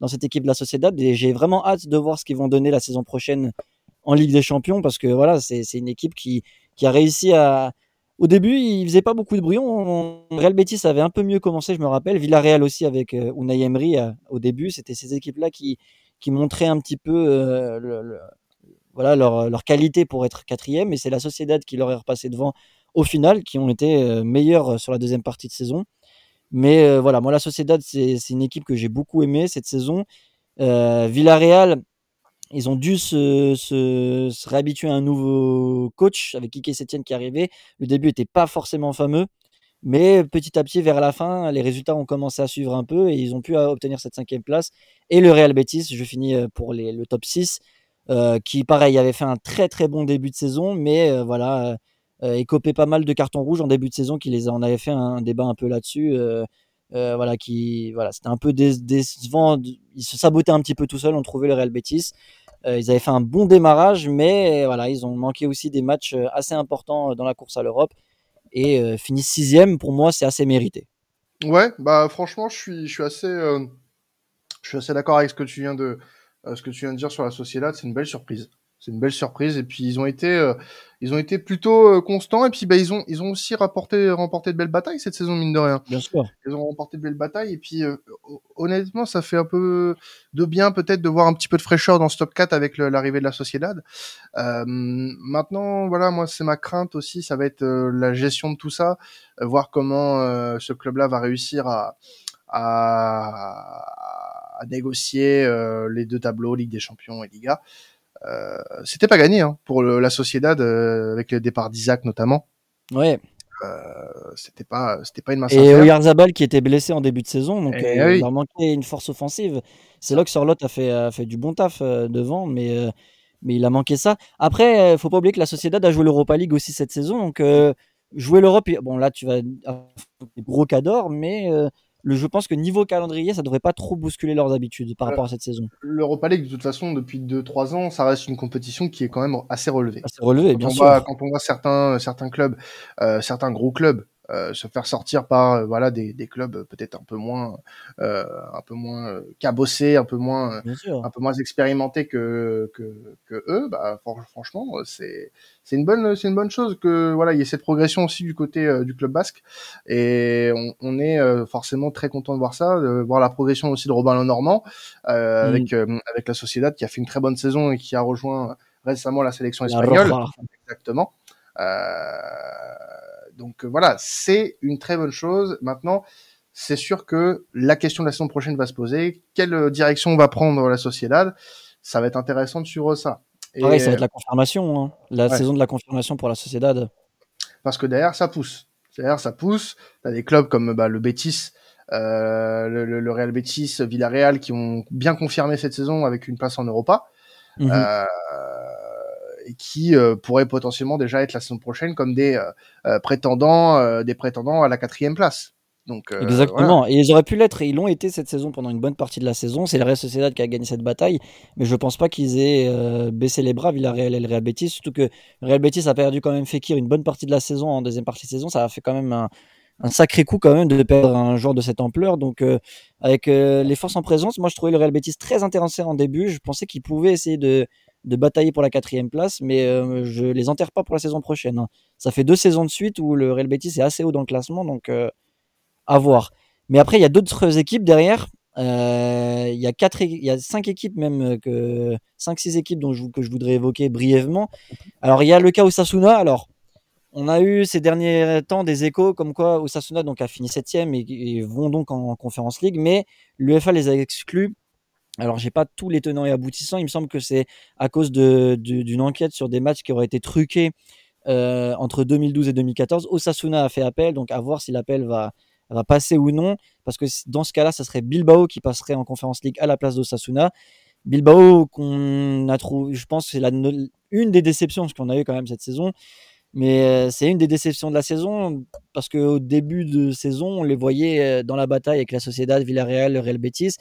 [SPEAKER 2] dans cette équipe de la Sociedad. Et j'ai vraiment hâte de voir ce qu'ils vont donner la saison prochaine en Ligue des Champions parce que voilà, c'est une équipe qui, a réussi à, au début, il faisait pas beaucoup de bruit. Real Betis avait un peu mieux commencé, je me rappelle. Villarreal aussi avec euh, Unai Emery euh, au début. C'était ces équipes-là qui, qui montraient un petit peu euh, voilà, leur, qualité pour être quatrième. Et c'est la Sociedad qui leur est repassé devant au final, qui ont été meilleurs sur la deuxième partie de saison. Mais voilà, moi, la Sociedad, c'est une équipe que j'ai beaucoup aimée cette saison. Villarreal, ils ont dû se, réhabituer à un nouveau coach avec Kike Setien qui arrivé. Le début n'était pas forcément fameux, mais petit à petit, vers la fin, les résultats ont commencé à suivre un peu et ils ont pu euh, obtenir cette cinquième place. Et le Real Betis, je finis euh, pour le top 6, euh, qui, pareil, avait fait un très très bon début de saison, mais voilà, écopé pas mal de cartons rouges en début de saison, qui les on avait fait un, débat un peu là-dessus. voilà, qui, voilà, c'était un peu décevant. Il se sabotait un petit peu tout seul. On trouvait le Real Betis. Euh, ils avaient fait un bon démarrage, mais voilà, ils ont manqué aussi des matchs euh, assez importants euh, dans la course à l'Europe et finissent sixième. Pour moi, c'est assez mérité.
[SPEAKER 1] Ouais, bah franchement, je suis, je suis assez, assez d'accord avec ce que tu viens de, ce que tu viens de dire sur la Sociedad. C'est une belle surprise c'est une belle surprise. Et puis ils ont été, euh, ils ont été plutôt euh, constants. Et puis bah, ils ont, ils ont aussi rapporté, remporté de belles batailles cette saison mine de rien.
[SPEAKER 2] Bien sûr.
[SPEAKER 1] Ils ont remporté de belles batailles. Et puis euh, honnêtement, ça fait un peu de bien peut-être de voir un petit peu de fraîcheur dans ce top 4 avec l'arrivée de la Sociedad. maintenant, voilà, moi c'est ma crainte aussi, ça va être la gestion de tout ça, voir comment ce club-là va réussir à, à, à négocier les deux tableaux, Ligue des Champions et Liga. Euh, c'était pas gagné hein, pour la Sociedad euh, avec le départ d'Isaac notamment.
[SPEAKER 2] Ouais.
[SPEAKER 1] Euh, c'était pas c'était pas une masse
[SPEAKER 2] et Oyarzabal qui était blessé en début de saison donc il leur manquait une force offensive c'est là que Sorlotte a fait a fait du bon taf devant mais mais il a manqué ça après faut pas oublier que la Sociedad a joué l'Europa League aussi cette saison donc jouer l'Europe bon là tu vas gros cadors mais je pense que niveau calendrier, ça devrait pas trop bousculer leurs habitudes par rapport à cette saison.
[SPEAKER 1] L'Europa League, de toute façon, depuis 2-3 ans, ça reste une compétition qui est quand même assez relevée.
[SPEAKER 2] Assez relevée, bien sûr.
[SPEAKER 1] quand on voit certains, certains clubs, euh, certains gros clubs euh, se faire sortir par euh, voilà des, des clubs peut-être un peu moins euh, un peu moins cabossés un peu moins un peu moins expérimentés que que, que eux bah franchement c'est c'est une bonne c'est une bonne chose que voilà il y ait cette progression aussi du côté du club basque. Et on, on est forcément très content de voir ça de voir la progression aussi de Robin Lenormand mm. avec avec la Sociedad qui a fait une très bonne saison et qui a rejoint récemment la sélection espagnole. Exactement. Euh, donc euh, voilà, c'est une très bonne chose. Maintenant, c'est sûr que la question de la saison prochaine va se poser. Quelle euh, direction va prendre la Sociedad Ça va être intéressant de suivre ça.
[SPEAKER 2] Et... ça va être la confirmation, hein. la saison de la confirmation pour la Sociedad.
[SPEAKER 1] Parce que derrière, ça pousse. Derrière, ça pousse. T'as des clubs comme bah, le Betis, euh, le, Real Betis, Villarreal, qui ont bien confirmé cette saison avec une place en Europa. Mhm. euh, qui euh, pourraient potentiellement déjà être la saison prochaine comme des euh, euh, prétendants, des prétendants à la quatrième place. Donc,
[SPEAKER 2] Exactement. Et ils auraient pu l'être et ils l'ont été cette saison pendant une bonne partie de la saison. C'est le Real Sociedad qui a gagné cette bataille, mais je pense pas qu'ils aient baissé les bras Villarreal et le Real Betis. Surtout que Real Betis a perdu quand même Fekir une bonne partie de la saison en deuxième partie de saison. Ça a fait quand même un, un sacré coup quand même de perdre un joueur de cette ampleur. Donc avec les forces en présence, moi je trouvais le Real Betis très intéressant en début. Je pensais qu'il pouvait essayer de de batailler pour la quatrième place, mais euh, je les enterre pas pour la saison prochaine. Hein. Ça fait deux saisons de suite où le Real Betis est assez haut dans le classement, donc euh, à voir. Mais après, il y a d'autres équipes derrière. Euh, il y a quatre, il y a cinq équipes même que cinq six équipes dont je, que je voudrais évoquer brièvement. Alors il y a le cas Osasuna. Alors on a eu ces derniers temps des échos comme quoi Osasuna donc a fini septième et, et vont donc en, en Conference League, mais l'UEFA les a exclus alors, j'ai pas tous les tenants et aboutissants. Il me semble que c'est à cause d'une enquête sur des matchs qui auraient été truqués euh, entre 2012 et 2014. Osasuna a fait appel, donc à voir si l'appel va, va passer ou non, parce que dans ce cas-là, ça serait Bilbao qui passerait en Conférence League à la place d'Osasuna. Bilbao qu'on a trouvé, je pense, c'est une des déceptions qu'on a eu quand même cette saison. Mais c'est une des déceptions de la saison parce qu'au début de saison, on les voyait dans la bataille avec la Sociedad, Villarreal, le Real Betis.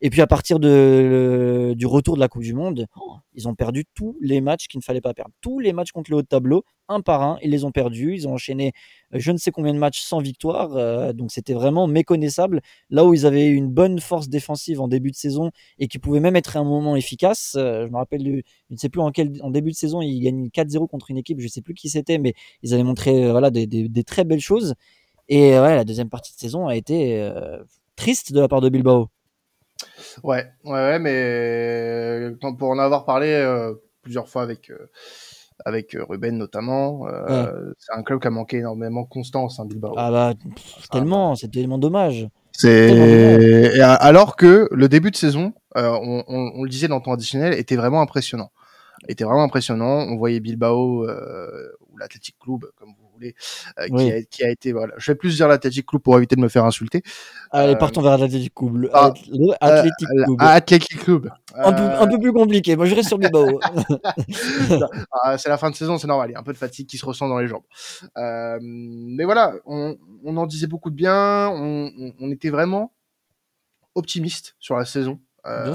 [SPEAKER 2] Et puis à partir de, du retour de la Coupe du Monde, ils ont perdu tous les matchs qu'il ne fallait pas perdre. Tous les matchs contre le haut de tableau, un par un, ils les ont perdus. Ils ont enchaîné euh, je ne sais combien de matchs sans victoire. Euh, donc c'était vraiment méconnaissable. Là où ils avaient une bonne force défensive en début de saison et qui pouvait même être un moment efficace. Euh, je me rappelle, je ne sais plus en début de saison, ils gagnent 4-0 contre une équipe, je ne sais plus qui c'était, mais ils avaient montré voilà, des, des, très belles choses. Et ouais, la deuxième partie de saison a été triste de la part de Bilbao.
[SPEAKER 1] Ouais, ouais, ouais, mais euh, pour en avoir parlé euh, plusieurs fois avec euh, avec Ruben notamment, c'est un club qui a manqué énormément de constance, hein, Bilbao.
[SPEAKER 2] Ah bah tellement, c'est tellement dommage.
[SPEAKER 1] C'est alors que le début de saison, on, on, on, le disait dans le temps additionnel, était vraiment impressionnant. Était vraiment impressionnant. On voyait Bilbao ou l'Athletic Club, comme vous euh, qui, a, qui, a, été voilà. Je vais plus dire l'Athletic Club pour éviter de me faire insulter.
[SPEAKER 2] Allez, euh, partons vers l'Athletic Club. Ah,
[SPEAKER 1] Athletic Club. Athletic Club.
[SPEAKER 2] Un, peu, un peu plus compliqué. Moi, je reste sur Bilbao.
[SPEAKER 1] Ah, c'est la fin de saison, c'est normal. Il y a un peu de fatigue qui se ressent dans les jambes. Euh, mais voilà, on, on, en disait beaucoup de bien. On, on était vraiment optimiste sur la saison. Euh,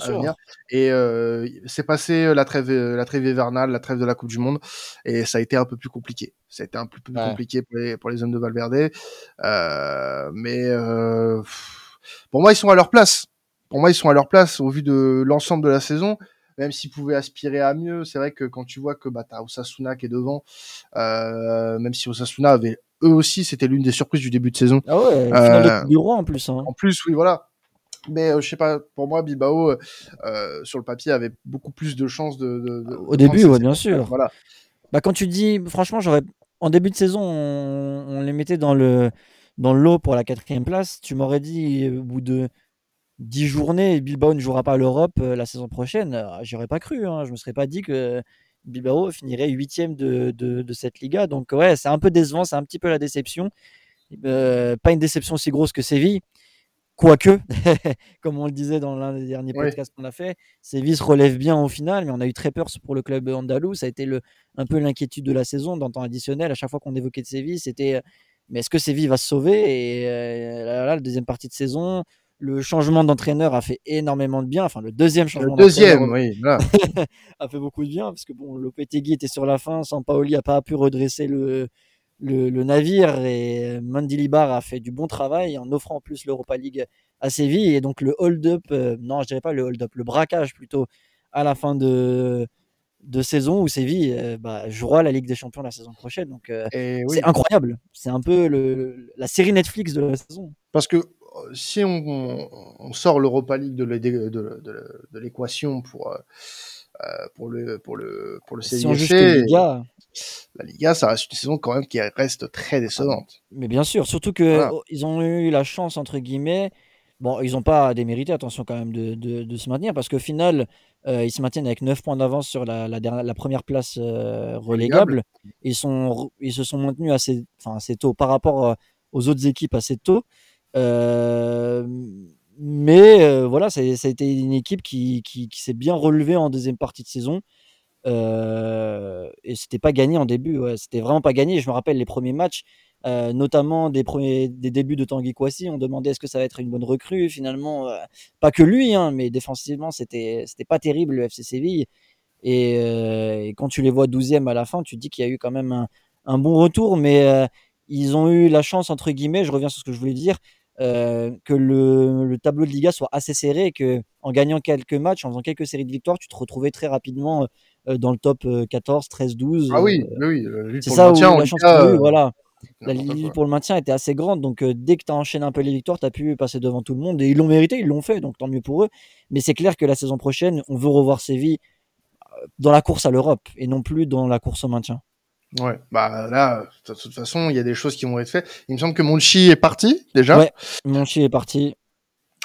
[SPEAKER 1] et euh, c'est passé euh, la trêve, la trêve hivernale, la trêve de la Coupe du Monde, et ça a été un peu plus compliqué. Ça a été un peu plus compliqué pour les, pour les hommes de Valverde. mais pour moi, ils sont à leur place. Pour moi, ils sont à leur place au vu de l'ensemble de la saison même s'ils pouvaient aspirer à mieux, c'est vrai que quand tu vois que bah, t'as Osasuna qui est devant, euh, même si Osasuna avait eux aussi, c'était l'une des surprises du début de saison.
[SPEAKER 2] Ah ouais, euh, du roi en plus. Hein.
[SPEAKER 1] En plus, oui, voilà. Mais euh, je sais pas, pour moi, Bilbao, euh, euh, sur le papier, avait beaucoup plus de chances de. de,
[SPEAKER 2] Au début, ouais, bien sûr. Voilà. Bah, quand tu dis, franchement, j'aurais. En début de saison, on, les mettait dans le, dans le lot pour la quatrième place. Tu m'aurais dit, au bout de 10 journées, Bilbao ne jouera pas l'Europe la saison prochaine. J'aurais pas cru. Hein. Je me serais pas dit que Bilbao finirait huitième de, de, de, cette Liga. Donc, ouais, c'est un peu décevant, c'est un petit peu la déception. pas une déception aussi grosse que Séville. Quoique, comme on le disait dans l'un des derniers podcasts qu'on a fait, Séville se relève bien au final, mais on a eu très peur pour le club andalou. Ça a été le, un peu l'inquiétude de la saison, dans temps additionnel. À chaque fois qu'on évoquait de Séville, c'était mais est-ce que Séville va se sauver? Et euh, là, la deuxième partie de saison, le changement d'entraîneur a fait énormément de bien. Enfin, le deuxième changement
[SPEAKER 1] le deuxième, oui,
[SPEAKER 2] a fait beaucoup de bien parce que bon, Lopetegui était sur la fin, Sampaoli n'a pas pu redresser le, le, navire et Mandilibar a fait du bon travail en offrant en plus l'Europa League à Séville et donc le hold-up, euh, non je dirais pas le hold-up, le braquage plutôt à la fin de, de saison où Séville euh, bah, jouera la Ligue des Champions la saison prochaine. Donc euh, c'est incroyable. C'est un peu le, la série Netflix de la saison.
[SPEAKER 1] Parce que si on, sort l'Europa League de, l'équation pour, pour le pour le pour le si la Liga, ça reste une saison quand même qui reste très décevante.
[SPEAKER 2] Mais bien sûr, surtout que oh, ils ont eu la chance entre guillemets. Bon, ils n'ont pas démérité, attention quand même, de, de, se maintenir parce qu'au final, euh, ils se maintiennent avec 9 points d'avance sur la, la, la, première place euh, relégable. Ils, sont, ils se sont maintenus assez, enfin, assez tôt par rapport euh, aux autres équipes assez tôt. Mais voilà, ça, a été une équipe qui, qui, s'est bien relevée en deuxième partie de saison. Euh, et c'était pas gagné en début, ouais, c'était vraiment pas gagné. Je me rappelle les premiers matchs, euh, notamment des, premiers, des débuts de Tanguy Kouassi, on demandait est-ce que ça va être une bonne recrue. Finalement, euh, pas que lui, hein, mais défensivement, c'était pas terrible le FC Séville. Et, et, quand tu les vois 12e à la fin, tu te dis qu'il y a eu quand même un, un bon retour, mais ils ont eu la chance, entre guillemets, je reviens sur ce que je voulais dire, que le, le, tableau de Liga soit assez serré et que en gagnant quelques matchs, en faisant quelques séries de victoires, tu te retrouvais très rapidement euh, dans le top 14, 13, 12.
[SPEAKER 1] Ah oui, oui, c'est
[SPEAKER 2] ça où la chance cas, voilà. La ligne pour le maintien était assez grande, donc euh, dès que tu as enchaîné un peu les victoires, tu as pu passer devant tout le monde et ils l'ont mérité, ils l'ont fait, donc tant mieux pour eux. Mais c'est clair que la saison prochaine, on veut revoir Séville euh, dans la course à l'Europe et non plus dans la course au maintien.
[SPEAKER 1] Ouais, bah là, de toute façon, il y a des choses qui vont être faites. Il me semble que Monchi est parti déjà.
[SPEAKER 2] Ouais, Monchi est parti.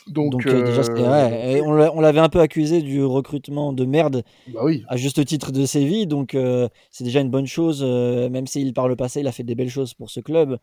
[SPEAKER 2] Donc, euh, déjà, euh, on l'avait un peu accusé du recrutement de merde
[SPEAKER 1] bah oui.
[SPEAKER 2] à juste titre de Séville, donc euh, c'est déjà une bonne chose, même s'il par le passé il a fait des belles choses pour ce club.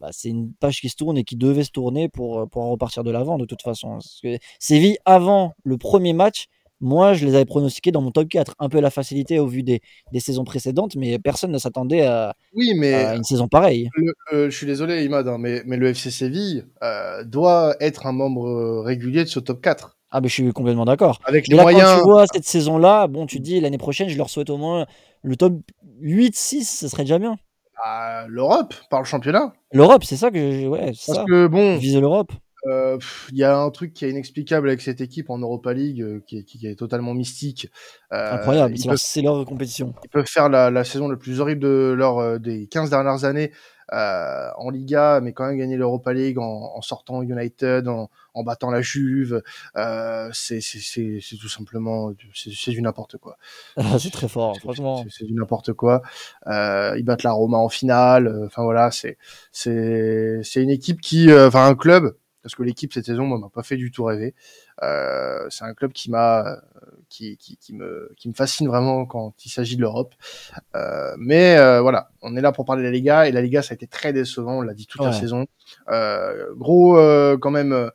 [SPEAKER 2] bah, c'est une page qui se tourne et qui devait se tourner pour, pour repartir de l'avant de toute façon. Parce que Séville, avant le premier match, moi, je les avais pronostiqués dans mon top 4. Un peu la facilité au vu des, des saisons précédentes, mais personne ne s'attendait à,
[SPEAKER 1] oui, mais
[SPEAKER 2] à une saison pareille.
[SPEAKER 1] je suis désolé, Imad, hein, mais, mais le FC Séville euh, doit être un membre régulier de ce top 4.
[SPEAKER 2] Ah, mais je suis complètement d'accord.
[SPEAKER 1] Avec les moyens.
[SPEAKER 2] Quand tu vois cette saison-là, bon, tu dis l'année prochaine, je leur souhaite au moins le top 8-6, ce serait déjà bien.
[SPEAKER 1] Bah, L'Europe, par le championnat.
[SPEAKER 2] L'Europe, c'est ça que je. Ouais,
[SPEAKER 1] Parce ça. que bon.
[SPEAKER 2] Vise l'Europe.
[SPEAKER 1] Euh, il y a un truc qui est inexplicable avec cette équipe en Europa League, euh, qui, est, qui, est, totalement mystique.
[SPEAKER 2] Euh, Incroyable, c'est leur, compétition.
[SPEAKER 1] Ils peuvent faire la, la, saison la plus horrible de leur, euh, des 15 dernières années en Liga, mais quand même gagner l'Europa League en, en, sortant United, en, en battant la Juve, c'est tout simplement c'est du n'importe quoi.
[SPEAKER 2] c'est très fort, franchement.
[SPEAKER 1] C'est du n'importe quoi. Ils battent la Roma en finale. Enfin voilà, c'est c'est c'est une équipe qui, enfin un club parce que l'équipe cette saison m'a pas fait du tout rêver. Euh, c'est un club qui m'a qui, qui, qui, me qui me fascine vraiment quand il s'agit de l'Europe. Euh, mais euh, voilà, on est là pour parler de la Liga et la Liga ça a été très décevant, on l'a dit toute la saison. Euh, gros euh, quand même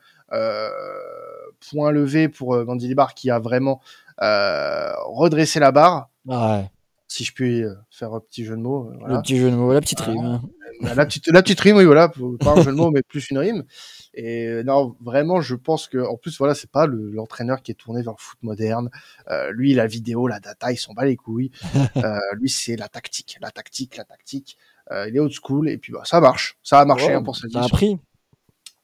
[SPEAKER 1] point levé pour Gandhi Libar qui a vraiment redressé la barre.
[SPEAKER 2] Ouais
[SPEAKER 1] si je puis faire un petit jeu de mots.
[SPEAKER 2] Voilà. Le petit jeu de mots, la petite rime.
[SPEAKER 1] La petite, la petite rime, oui, voilà, pas un jeu de mots, mais plus une rime. Et non, vraiment, je pense que, en plus, voilà, c'est pas l'entraîneur qui est tourné vers le foot moderne. Euh, lui, la vidéo, la data, il s'en bat les couilles. euh, lui, c'est la tactique, la tactique, la tactique. Euh, il est old school et puis bah, ça marche, ça a marché hein, pour Séville.
[SPEAKER 2] Ça a pris.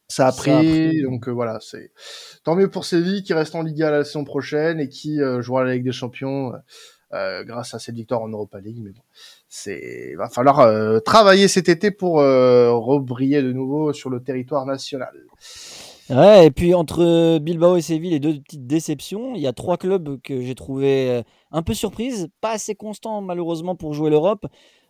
[SPEAKER 1] Ça a pris, ça a pris. donc euh, voilà, c'est tant mieux pour Séville qui reste en Liga la saison prochaine et qui euh, jouera la Ligue des Champions euh, grâce à cette victoire en Europa League. Mais bon, c'est va falloir euh, travailler cet été pour euh, rebriller de nouveau sur le territoire national.
[SPEAKER 2] Ouais, et puis entre Bilbao et Séville, les deux petites déceptions. Il y a trois clubs que j'ai trouvé un peu surprises, pas assez constants malheureusement pour jouer l'Europe.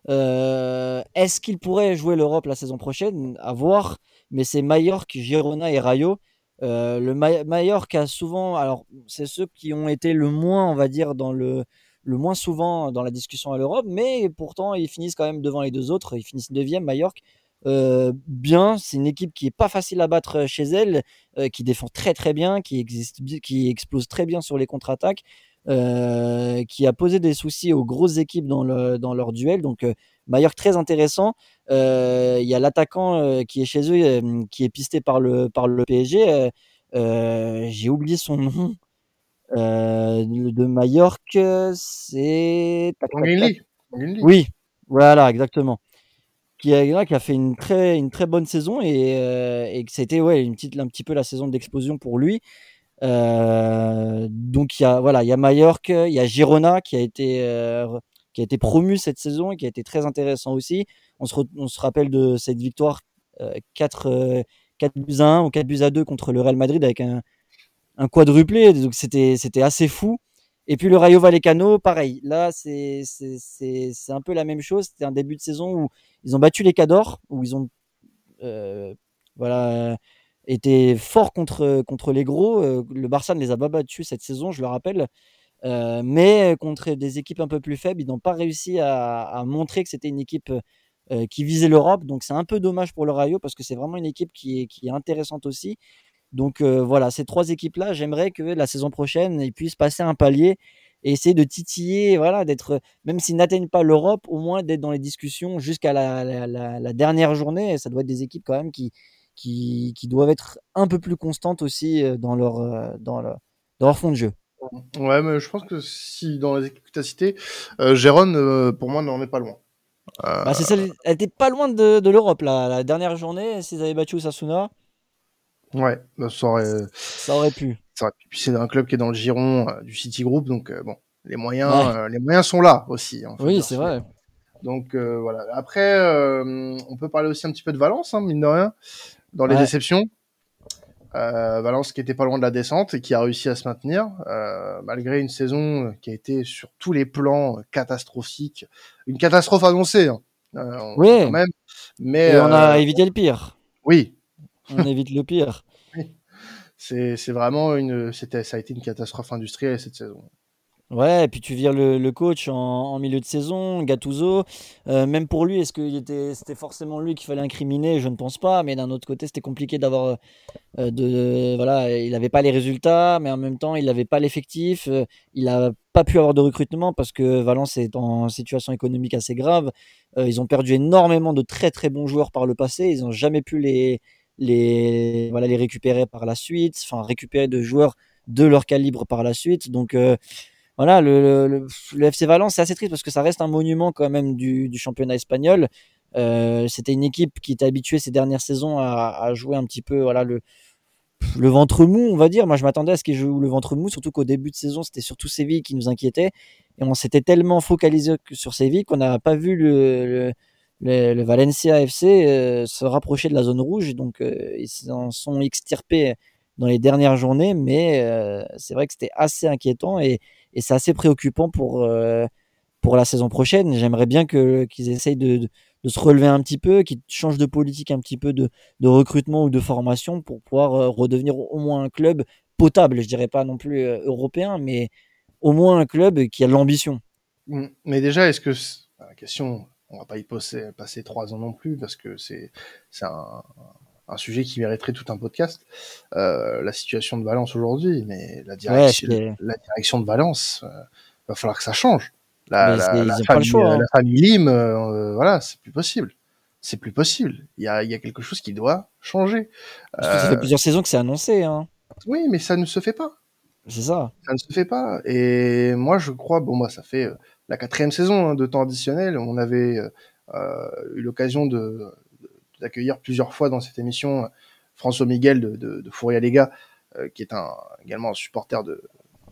[SPEAKER 2] Est-ce qu'ils pourraient jouer l'Europe la saison prochaine? À voir. Mais c'est Mallorca, Girona et Rayo. Le Ma Mallorca a souvent, alors c'est ceux qui ont été le moins, on va dire, dans le le moins souvent dans la discussion à l'Europe, mais pourtant ils finissent quand même devant les deux autres. Ils finissent deuxième, Mallorca. Euh, bien, c'est une équipe qui est pas facile à battre chez elle, euh, qui défend très très bien, qui existe, qui explose très bien sur les contre-attaques, euh, qui a posé des soucis aux grosses équipes dans, le, dans leur duel. Donc euh, Mallorca très intéressant. Euh, il y a l'attaquant euh, qui est chez eux, qui est pisté par le par le PSG. J'ai oublié son nom. Euh, de Majorque, c'est. Oui, voilà, exactement. Qui a, qui a fait une très, une très bonne saison et, euh, et que c'était ouais, une petite, un petit peu la saison d'explosion pour lui. Euh, donc il y a voilà, il y a Majorque, il y a Girona qui a été qui a été promu cette saison et qui a été très intéressant aussi. On se, on se rappelle de cette victoire 4, 4 buts à 1 ou 4 buts à 2 contre le Real Madrid avec un, un quadruplé, donc c'était c'était assez fou. Et puis le Rayo Vallecano, pareil. Là, c'est un peu la même chose. C'était un début de saison où ils ont battu les Cadors, où ils ont euh, voilà été forts contre contre les gros. Euh, le Barça ne les a pas battus cette saison, je le rappelle. Euh, mais contre des équipes un peu plus faibles, ils n'ont pas réussi à, montrer que c'était une équipe qui visait l'Europe. Donc c'est un peu dommage pour le Rayo parce que c'est vraiment une équipe qui est, qui est intéressante aussi. Donc euh, voilà, ces trois équipes-là, j'aimerais que la saison prochaine, ils puissent passer un palier et essayer de titiller, voilà, d'être, même s'ils n'atteignent pas l'Europe, au moins d'être dans les discussions jusqu'à la, la, la, la, dernière journée. Ça doit être des équipes quand même qui, qui, qui doivent être un peu plus constantes aussi euh, dans leur, euh, dans leur, dans leur fond de jeu.
[SPEAKER 1] Ouais, mais je pense que si dans les équipes que tu as citées, euh, Gérone, euh, pour moi, n'en est pas loin.
[SPEAKER 2] Bah, elle était pas loin de, de l'Europe, la, la dernière journée, s'ils avaient battu Osasuna.
[SPEAKER 1] Ouais, bah, ça aurait,
[SPEAKER 2] ça aurait pu.
[SPEAKER 1] Ça aurait pu. Puis c'est un club qui est dans le giron euh, du City Group, donc euh, bon, les moyens, ouais. euh, les moyens sont là aussi. Hein,
[SPEAKER 2] oui, c'est vrai.
[SPEAKER 1] Donc euh, voilà. Après, euh, on peut parler aussi un petit peu de Valence, hein, mine de rien, dans les ouais. déceptions. Valence qui était pas loin de la descente et qui a réussi à se maintenir malgré une saison qui a été sur tous les plans catastrophique, une catastrophe annoncée. Hein,
[SPEAKER 2] oui. Quand même. Mais et on a évité le pire.
[SPEAKER 1] Oui,
[SPEAKER 2] on évite le pire.
[SPEAKER 1] C'est, vraiment une, ça a été une catastrophe industrielle cette saison.
[SPEAKER 2] Ouais, et puis tu vires le, le coach en, en milieu de saison, Gattuso. Euh, même pour lui, est-ce que était, c'était forcément lui qu'il fallait incriminer? Je ne pense pas. Mais d'un autre côté, c'était compliqué d'avoir euh, de, voilà, il n'avait pas les résultats, mais en même temps, il n'avait pas l'effectif. Euh, il n'a pas pu avoir de recrutement parce que Valence est en situation économique assez grave. Euh, ils ont perdu énormément de très très bons joueurs par le passé. Ils n'ont jamais pu les, les, voilà, les récupérer par la suite, enfin récupérer de joueurs de leur calibre par la suite. Donc voilà, le, le, FC Valence, c'est assez triste parce que ça reste un monument quand même du, du championnat espagnol. Euh, c'était une équipe qui était habituée ces dernières saisons à, jouer un petit peu voilà, le, le ventre mou, on va dire. Moi, je m'attendais à ce qu'ils jouent le ventre mou, surtout qu'au début de saison, c'était surtout Séville qui nous inquiétait. Et on s'était tellement focalisé sur Séville qu'on n'a pas vu le, le, Valencia FC euh, se rapprocher de la zone rouge. Donc, euh, ils en sont extirpés dans les dernières journées. Mais euh, c'est vrai que c'était assez inquiétant et c'est assez préoccupant pour, pour la saison prochaine. J'aimerais bien que, qu'ils essayent de, de, se relever un petit peu, qu'ils changent de politique un petit peu de, de recrutement ou de formation pour pouvoir redevenir au moins un club potable. Je dirais pas non plus européen, mais au moins un club qui a de l'ambition.
[SPEAKER 1] Mmh. Mais déjà, est-ce que la question, on va pas y passer, passer trois ans non plus parce que c'est c'est un, un sujet qui mériterait tout un podcast. Euh, la situation de Valence aujourd'hui, mais la direction, ouais, la direction de Valence, euh, va falloir que ça change. La, la, la, famille, choix, hein. la, famille, Lim, euh, voilà, c'est plus possible. C'est plus possible. Il y a, y a quelque chose qui doit changer.
[SPEAKER 2] ça fait plusieurs saisons que c'est annoncé. Hein.
[SPEAKER 1] Oui, mais ça ne se fait pas.
[SPEAKER 2] C'est ça.
[SPEAKER 1] Ça ne se fait pas. Et moi, je crois, bon, moi, ça fait la quatrième saison hein, de temps additionnel. On avait euh, eu l'occasion de, d'accueillir plusieurs fois dans cette émission euh, François Miguel de, de, de Fourier Léga, euh, qui est un, également un supporter de,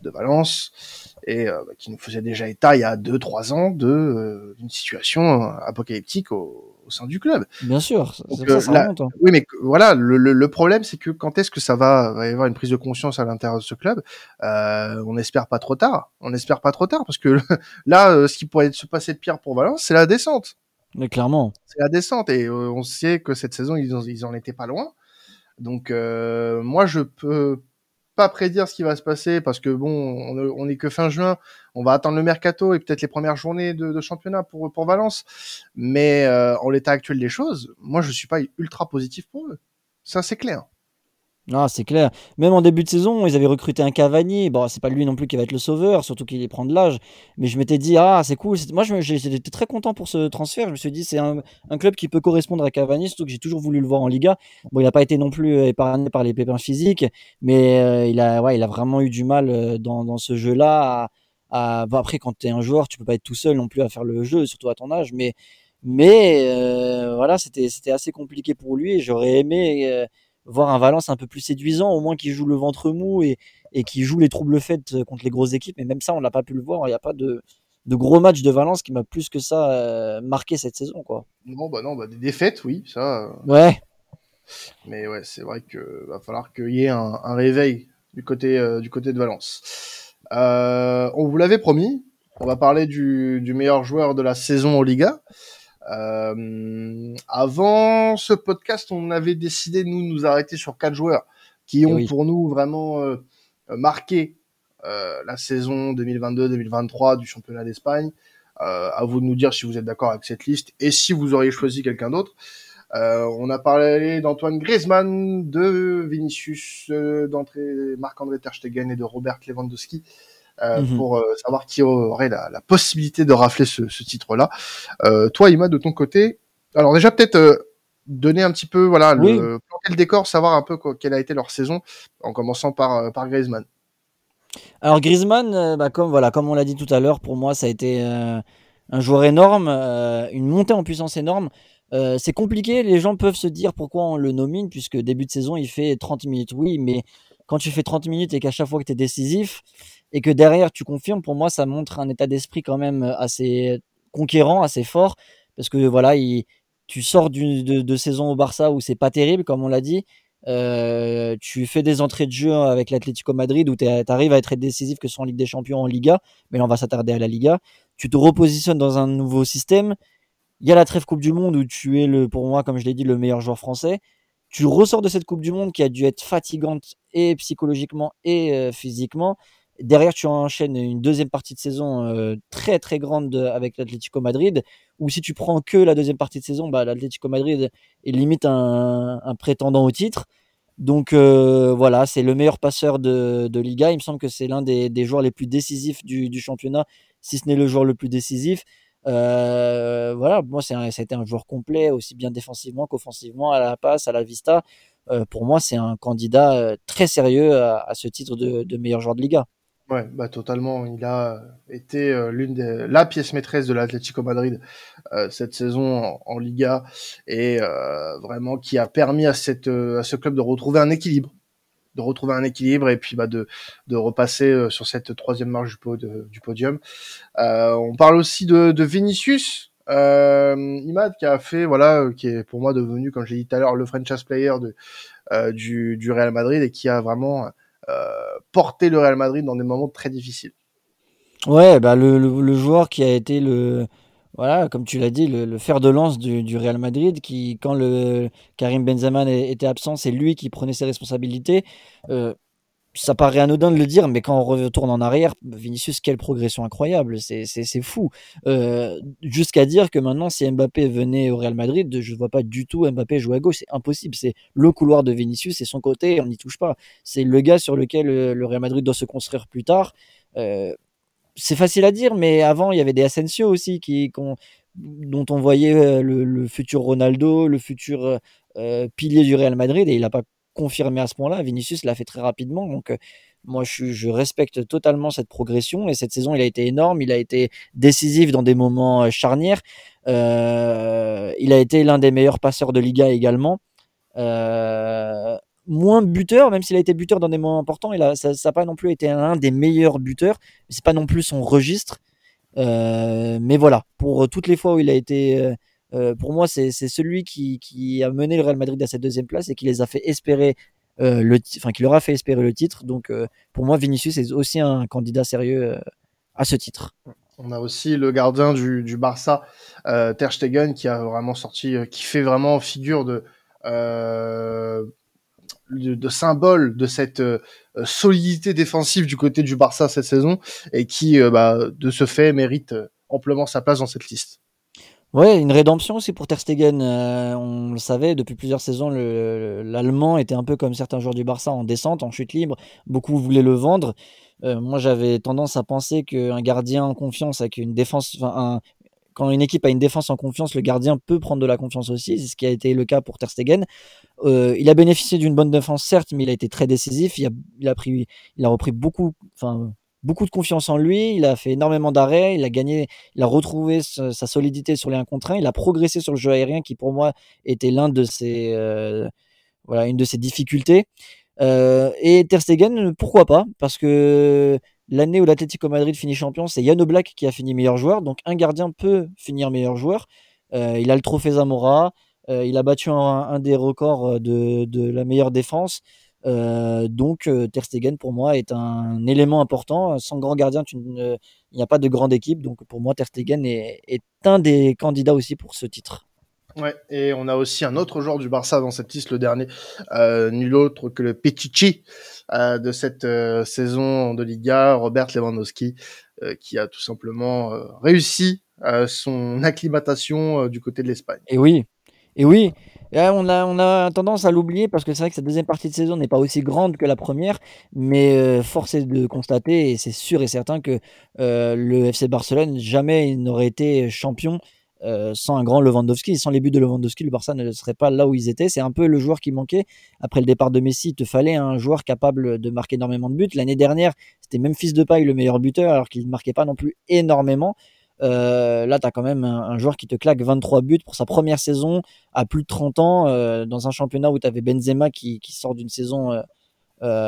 [SPEAKER 1] de Valence et euh, qui nous faisait déjà état il y a 2-3 ans de euh, d'une situation apocalyptique au, au, sein du club.
[SPEAKER 2] Bien sûr, Donc, ça, ça
[SPEAKER 1] là,
[SPEAKER 2] remonte, hein.
[SPEAKER 1] oui, mais voilà, le, le, le problème c'est que quand est-ce que ça va, va y avoir une prise de conscience à l'intérieur de ce club? Euh, On espère pas trop tard. On espère pas trop tard parce que là, ce qui pourrait se passer de pire pour Valence, c'est la descente.
[SPEAKER 2] Mais clairement.
[SPEAKER 1] C'est la descente et euh, on sait que cette saison ils, ont, ils en étaient pas loin. Donc euh, moi je peux pas prédire ce qui va se passer parce que bon on, on est que fin juin, on va attendre le mercato et peut-être les premières journées de, de, championnat pour pour Valence. Mais euh, en l'état actuel des choses, moi je suis pas ultra positif pour eux. Ça c'est clair.
[SPEAKER 2] Non, c'est clair. Même en début de saison, ils avaient recruté un Cavani. Bon, c'est pas lui non plus qui va être le sauveur, surtout qu'il prend de l'âge. Mais je m'étais dit, ah, c'est cool. Moi, j'étais très content pour ce transfert. Je me suis dit, c'est un, club qui peut correspondre à Cavani, surtout que j'ai toujours voulu le voir en Liga. Bon, il n'a pas été non plus euh, épargné par les pépins physiques, mais euh, il, a, ouais, il a vraiment eu du mal euh, dans, ce jeu-là. Après, quand tu es un joueur, tu peux pas être tout seul non plus à faire le jeu, surtout à ton âge. Mais, mais voilà, c'était assez compliqué pour lui. J'aurais aimé voir un Valence un peu plus séduisant, au moins qui joue le ventre mou et, et qui joue les troubles faits euh, contre les grosses équipes. Mais même ça, on l'a pas pu le voir. Il n'y a pas de, de gros matchs de Valence qui m'a plus que ça euh, marqué cette saison, quoi.
[SPEAKER 1] Non, bah non, bah des défaites, oui, ça. Euh...
[SPEAKER 2] Ouais.
[SPEAKER 1] Mais ouais, c'est vrai que va falloir qu'il y ait un, un réveil du côté euh, du côté de Valence. On vous l'avait promis. On va parler du, du meilleur joueur de la saison en Liga. Euh, avant ce podcast, on avait décidé nous de nous arrêter sur quatre joueurs qui ont oui. pour nous vraiment euh, marqué euh, la saison 2022-2023 du championnat d'Espagne. Euh, à vous de nous dire si vous êtes d'accord avec cette liste et si vous auriez choisi quelqu'un d'autre. Euh, on a parlé d'Antoine Griezmann, de Vinicius, euh, d'entrée Marc-André Ter Stegen et de Robert Lewandowski. Euh, mmh. pour euh, savoir qui aurait la, la, possibilité de rafler ce, ce titre-là. Euh, toi, Ima, de ton côté, alors déjà peut-être donner un petit peu, voilà, oui. le, planter le décor, savoir un peu quoi, quelle a été leur saison, en commençant par par Griezmann.
[SPEAKER 2] Alors Griezmann, bah, comme voilà, comme on l'a dit tout à l'heure, pour moi, ça a été un joueur énorme, une montée en puissance énorme. Euh, c'est compliqué, les gens peuvent se dire pourquoi on le nomine, puisque début de saison, il fait 30 minutes, oui, mais quand tu fais 30 minutes et qu'à chaque fois que tu es décisif, et que derrière tu confirmes, pour moi, ça montre un état d'esprit quand même assez conquérant, assez fort, parce que voilà, il, tu sors de, de, saison au Barça où c'est pas terrible, comme on l'a dit. Euh, tu fais des entrées de jeu avec l'Atlético Madrid où tu arrives à être décisif que ce soit en Ligue des Champions en Liga, mais là on va s'attarder à la Liga. Tu te repositionnes dans un nouveau système. Il y a la trêve Coupe du Monde où tu es le, pour moi, comme je l'ai dit, le meilleur joueur français. Tu ressors de cette Coupe du Monde qui a dû être fatigante et psychologiquement et euh, physiquement Derrière, tu enchaînes une deuxième partie de saison très très grande avec l'Atlético Madrid. Ou si tu prends que la deuxième partie de saison, bah, l'Atlético Madrid est limite un, prétendant au titre. Donc euh, voilà, c'est le meilleur passeur de, Liga. Il me semble que c'est l'un des, joueurs les plus décisifs du, championnat, si ce n'est le joueur le plus décisif. Euh, voilà, moi, un, c'était un joueur complet, aussi bien défensivement qu'offensivement, à la passe, à la vista. Euh, pour moi, c'est un candidat euh, très sérieux à, ce titre de, meilleur joueur de Liga.
[SPEAKER 1] Ouais, bah totalement. Il a été euh, l'une des la pièce maîtresse de l'Atlético Madrid euh, cette saison en, Liga et euh, vraiment qui a permis à cette à ce club de retrouver un équilibre, de retrouver un équilibre et puis bah de de repasser sur cette troisième marche du, du podium. on parle aussi de, de Vinicius. Imad qui a fait voilà qui est pour moi devenu comme j'ai dit tout à l'heure le franchise player de du, du Real Madrid et qui a vraiment euh, porter le Real Madrid dans des moments très difficiles.
[SPEAKER 2] Ouais, bah le, joueur qui a été le, voilà, comme tu l'as dit, le, fer de lance du, du, Real Madrid, qui, quand le Karim Benzema était absent, c'est lui qui prenait ses responsabilités. Euh, ça paraît anodin de le dire, mais quand on retourne en arrière, Vinicius, quelle progression incroyable, c'est fou. Euh, Jusqu'à dire que maintenant, si Mbappé venait au Real Madrid, je ne vois pas du tout Mbappé jouer à gauche, c'est impossible. C'est le couloir de Vinicius, c'est son côté, on n'y touche pas. C'est le gars sur lequel euh, le Real Madrid doit se construire plus tard. Euh, c'est facile à dire, mais avant, il y avait des Asensio aussi qui, dont on voyait le, futur Ronaldo, le futur pilier du Real Madrid, et il n'a pas confirmé à ce point-là. Vinicius l'a fait très rapidement. Donc, euh, moi, je, respecte totalement cette progression. Et cette saison, il a été énorme. Il a été décisif dans des moments euh, charnières. Euh, il a été l'un des meilleurs passeurs de Liga également. Moins buteur, même s'il a été buteur dans des moments importants. Il ça n'a pas non plus été l'un des meilleurs buteurs. C'est pas non plus son registre. Mais voilà, pour toutes les fois où il a été euh, pour moi, c'est celui qui, a mené le Real Madrid à cette deuxième place et qui les a fait espérer euh, qui leur a fait espérer le titre. Donc, euh, pour moi, Vinicius est aussi un candidat sérieux à ce titre.
[SPEAKER 1] On a aussi le gardien du, Barça, Ter Stegen, qui a vraiment sorti, qui fait vraiment figure de de, symbole de cette solidité défensive du côté du Barça cette saison et qui, bah, de ce fait, mérite amplement sa place dans cette liste.
[SPEAKER 2] Ouais, une rédemption aussi pour Ter Stegen. Euh, on le savait depuis plusieurs saisons, l'Allemand était un peu comme certains joueurs du Barça en descente, en chute libre. Beaucoup voulaient le vendre. Euh, moi, j'avais tendance à penser qu'un gardien en confiance avec une défense, quand une équipe a une défense en confiance, le gardien peut prendre de la confiance aussi. C'est ce qui a été le cas pour Ter Stegen. Euh, il a bénéficié d'une bonne défense, certes, mais il a été très décisif. Il a, repris beaucoup, beaucoup de confiance en lui, il a fait énormément d'arrêts, il a gagné, il a retrouvé sa, solidité sur les 1 contre 1, il a progressé sur le jeu aérien qui pour moi était l'un de ses euh, voilà, une de ses difficultés. Euh, et Ter Stegen, pourquoi pas? Parce que l'année où l'Atlético Madrid finit champion, c'est Jan Oblak qui a fini meilleur joueur, donc un gardien peut finir meilleur joueur. Euh, il a le trophée Zamora, il a battu un, des records de, de la meilleure défense. Euh, donc euh, Ter Stegen pour moi est un élément important. Sans grand gardien, il n'y a pas de grande équipe. Donc pour moi, Ter Stegen est, est, un des candidats aussi pour ce titre.
[SPEAKER 1] Ouais, et on a aussi un autre joueur du Barça dans cette liste, le dernier, euh, nul autre que le Pichichi euh, de cette euh, saison de Liga, Robert Lewandowski, qui a tout simplement réussi son acclimatation du côté de l'Espagne.
[SPEAKER 2] Et oui, et oui, on, a, on a tendance à l'oublier parce que c'est vrai que cette deuxième partie de saison n'est pas aussi grande que la première, mais euh, force est de constater, et c'est sûr et certain que euh, le FC Barcelone jamais n'aurait été champion euh, sans un grand Lewandowski. Sans les buts de Lewandowski, le Barça ne serait pas là où ils étaient. C'est un peu le joueur qui manquait. Après le départ de Messi, il te fallait un joueur capable de marquer énormément de buts. L'année dernière, c'était même Fils de Paille le meilleur buteur, alors qu'il ne marquait pas non plus énormément. Euh, là, tu as quand même un, joueur qui te claque 23 buts pour sa première saison à plus de 30 ans euh, dans un championnat où tu avais Benzema qui, sort d'une saison euh,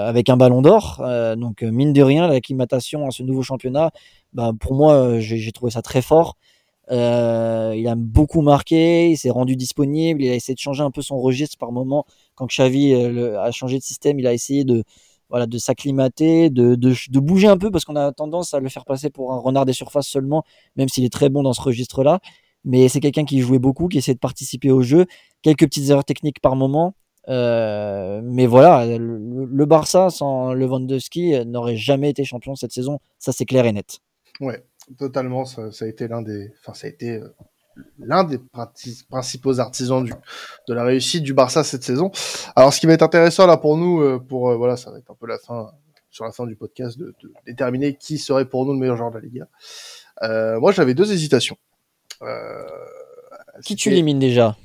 [SPEAKER 2] avec un ballon d'or. Donc, mine de rien, l'acclimatation à ce nouveau championnat, bah, pour moi, j'ai trouvé ça très fort. il a beaucoup marqué, il s'est rendu disponible, il a essayé de changer un peu son registre par moment. Quand Xavi a changé de système, il a essayé de, voilà, de s'acclimater, de, de, bouger un peu parce qu'on a tendance à le faire passer pour un renard des surfaces seulement, même s'il est très bon dans ce registre-là. Mais c'est quelqu'un qui jouait beaucoup, qui essayait de participer au jeu, quelques petites erreurs techniques par moment. mais voilà, le, Barça sans Lewandowski n'aurait jamais été champion cette saison, ça c'est clair et net.
[SPEAKER 1] Ouais, totalement. Ça, a été l'un des, enfin ça a été l'un des principaux artisans du, de la réussite du Barça cette saison. Alors, ce qui va être intéressant là pour nous, pour voilà, ça va être un peu la fin sur la fin du podcast de, déterminer qui serait pour nous le meilleur joueur de la Liga. Euh, moi, j'avais deux hésitations.
[SPEAKER 2] Euh, qui tu élimines déjà?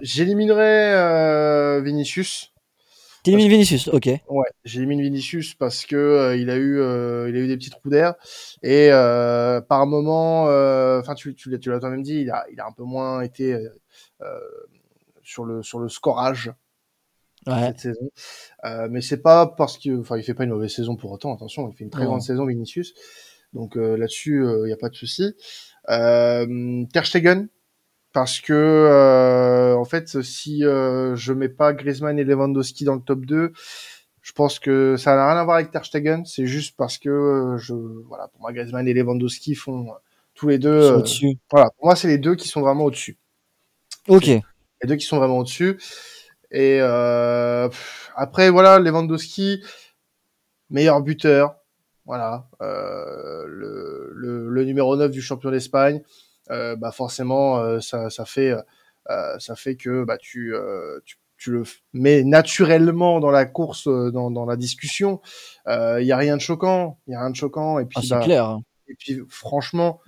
[SPEAKER 1] J'éliminerais euh, Vinicius.
[SPEAKER 2] Tu élimines Vinicius, ok.
[SPEAKER 1] Ouais, j'élimine Vinicius parce que il a eu, il a eu des petits trous d'air et par moment, enfin tu, tu, l'as toi-même dit, il a, il a un peu moins été sur le sur le scorage cette saison. Euh, mais c'est pas parce que, enfin, il fait pas une mauvaise saison pour autant. Attention, il fait une très grande saison, Vinicius. Donc euh, là-dessus, il euh, n'y a pas de souci. Euh, Ter Stegen, parce que euh, en fait, si je mets pas Griezmann et Lewandowski dans le top 2, je pense que ça n'a rien à voir avec Ter Stegen. C'est juste parce que je, voilà, pour moi, Griezmann et Lewandowski font tous les deux. voilà, pour moi, c'est les deux qui sont vraiment au-dessus.
[SPEAKER 2] Ok.
[SPEAKER 1] Les deux qui sont vraiment au-dessus. Et euh, après, voilà, Lewandowski, meilleur buteur. Voilà, euh, le, le, le, numéro 9 du champion d'Espagne. Euh, bah forcément, euh, ça, ça, fait, euh, ça fait que bah, tu, tu, tu, le mets naturellement dans la course, dans, dans la discussion. Il y a rien de choquant. Il y a rien de choquant. Et puis,
[SPEAKER 2] ah, bah, clair. Hein.
[SPEAKER 1] Et puis, franchement,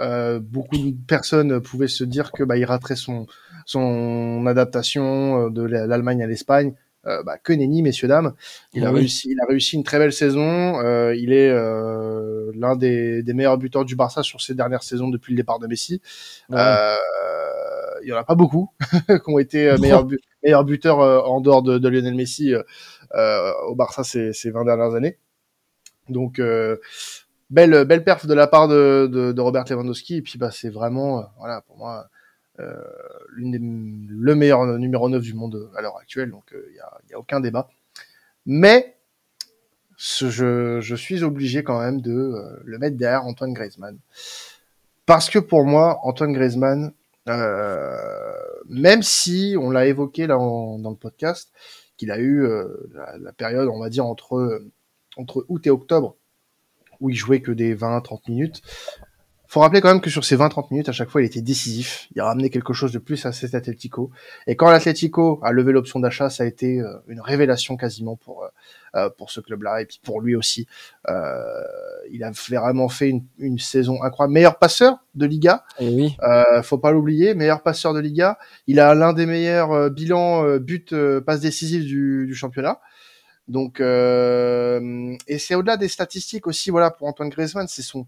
[SPEAKER 1] euh, beaucoup de personnes pouvaient se dire que bah, il raterait son son adaptation euh, de l'Allemagne à l'Espagne. Euh, bah, que nenni, messieurs dames. Il a réussi, il a réussi une très belle saison. Euh, il est euh, l'un des, des, meilleurs buteurs du Barça sur ces dernières saisons depuis le départ de Messi. Euh, il y en a pas beaucoup qui ont été meilleurs, meilleurs buteurs en dehors de, de Lionel Messi au Barça ces, ces 20 dernières années. Donc belle belle perf de la part de, de, de Robert Lewandowski et puis bah c'est vraiment euh, voilà pour moi euh, le meilleur numéro 9 du monde à l'heure actuelle donc il euh, y, a, aucun débat mais je, suis obligé quand même de euh, le mettre derrière Antoine Griezmann parce que pour moi Antoine Griezmann même si on l'a évoqué là dans le podcast qu'il a eu la, la, période on va dire entre entre août et octobre où il jouait que des 20-30 minutes. Faut rappeler quand même que sur ces 20-30 minutes, à chaque fois, il était décisif. Il a ramené quelque chose de plus à cet Atletico. Et quand l'Atletico a levé l'option d'achat, ça a été euh, une révélation quasiment pour euh, euh, pour ce club-là et puis pour lui aussi. Euh, il a vraiment fait une, une, saison incroyable. Meilleur passeur de Liga.
[SPEAKER 2] Et eh oui.
[SPEAKER 1] Euh, faut pas l'oublier. Meilleur passeur de Liga. Il a l'un des meilleurs bilans buts passes décisives du, du championnat. Donc, euh, et c'est au-delà des statistiques aussi, voilà, pour Antoine Griezmann, c'est son,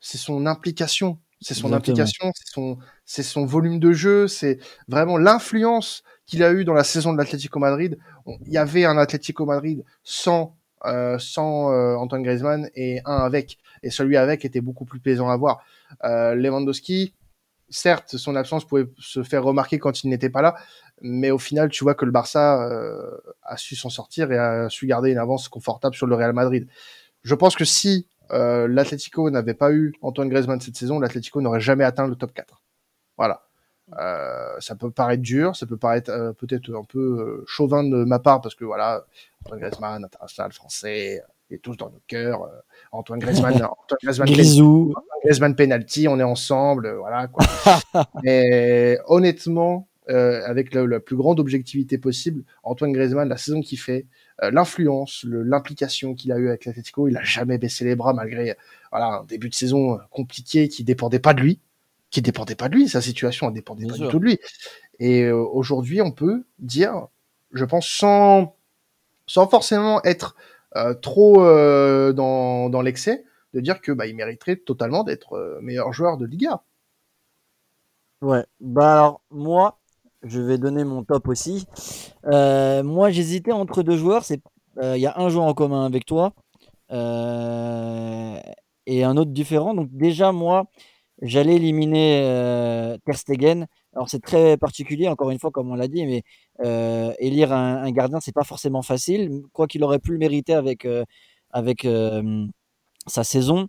[SPEAKER 1] c'est son implication, c'est son implication, c'est son, c'est son volume de jeu, c'est vraiment l'influence qu'il a eu dans la saison de l'Atlético Madrid. Il y avait un Atlético Madrid sans, euh, sans euh, Antoine Griezmann et un avec, et celui avec était beaucoup plus plaisant à voir. Euh, Lewandowski, certes, son absence pouvait se faire remarquer quand il n'était pas là, mais au final, tu vois que le Barça euh, a su s'en sortir et a su garder une avance confortable sur le Real Madrid. Je pense que si euh, l'Atlético n'avait pas eu Antoine Griezmann cette saison, l'Atlético n'aurait jamais atteint le top 4. Voilà. Euh, ça peut paraître dur, ça peut paraître euh, peut-être un peu chauvin de ma part parce que voilà, Antoine Griezmann, international français, il est tous dans nos cœurs. Antoine Griezmann, Antoine Griezmann,
[SPEAKER 2] Grisou.
[SPEAKER 1] Griezmann penalty, on est ensemble, voilà quoi. Mais honnêtement, avec la, plus grande objectivité possible, Antoine Griezmann, la saison qu'il fait, l'influence, l'implication qu'il a eu avec l'Atletico, il a jamais baissé les bras malgré voilà un début de saison euh, compliqué qui dépendait pas de lui, qui dépendait pas de lui, sa situation ne dépendait pas du tout de lui. Et aujourd'hui, on peut dire, je pense sans sans forcément être trop dans, dans l'excès, de dire que bah, il mériterait totalement d'être meilleur joueur de Liga.
[SPEAKER 2] Ouais, bah alors moi, je vais donner mon top aussi. Euh, moi, j'hésitais entre deux joueurs. Euh, il y a un joueur en commun avec toi euh, et un autre différent. Donc déjà, moi, j'allais éliminer Ter Stegen. Alors c'est très particulier, encore une fois, comme on l'a dit, mais élire un, un gardien, c'est pas forcément facile. Quoi qu'il aurait pu le mériter avec avec sa saison.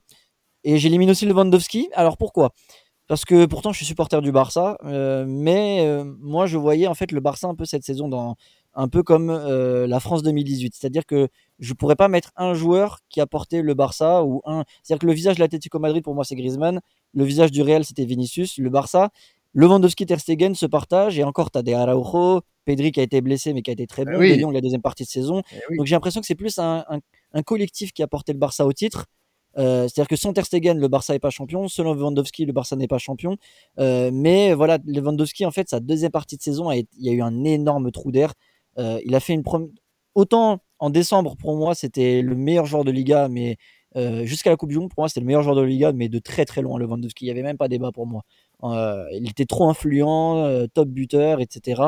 [SPEAKER 2] Et j'élimine aussi Lewandowski. Alors pourquoi? Parce que pourtant je suis supporter du Barça, euh, mais euh, moi je voyais en fait le Barça un peu cette saison dans, un peu comme la France 2018. C'est-à-dire que je pourrais pas mettre un joueur qui a porté le Barça ou un. C'est-à-dire que le visage de l'Atlético Madrid pour moi c'est Griezmann, le visage du Real c'était Vinicius, le Barça, Lewandowski, Ter Stegen se partagent et encore t'as des Araujo, Pedri qui a été blessé mais qui a été très eh bon, oui. Lyon la deuxième partie de saison. Eh Donc j'ai l'impression que c'est plus un, collectif qui a porté le Barça au titre. Euh, c'est-à-dire que sans Ter Stegen, le Barça n'est pas champion. Selon Lewandowski, le Barça n'est pas champion. Euh, mais voilà, Lewandowski, en fait, sa deuxième partie de saison, il y a eu un énorme trou d'air. Euh, il a fait une première. Autant en décembre, pour moi, c'était le meilleur joueur de Liga, mais jusqu'à la Coupe du Monde, pour moi, c'était le meilleur joueur de Liga, mais de très très loin, Lewandowski. Il n'y avait même pas débat pour moi. il était trop influent, top buteur, etc.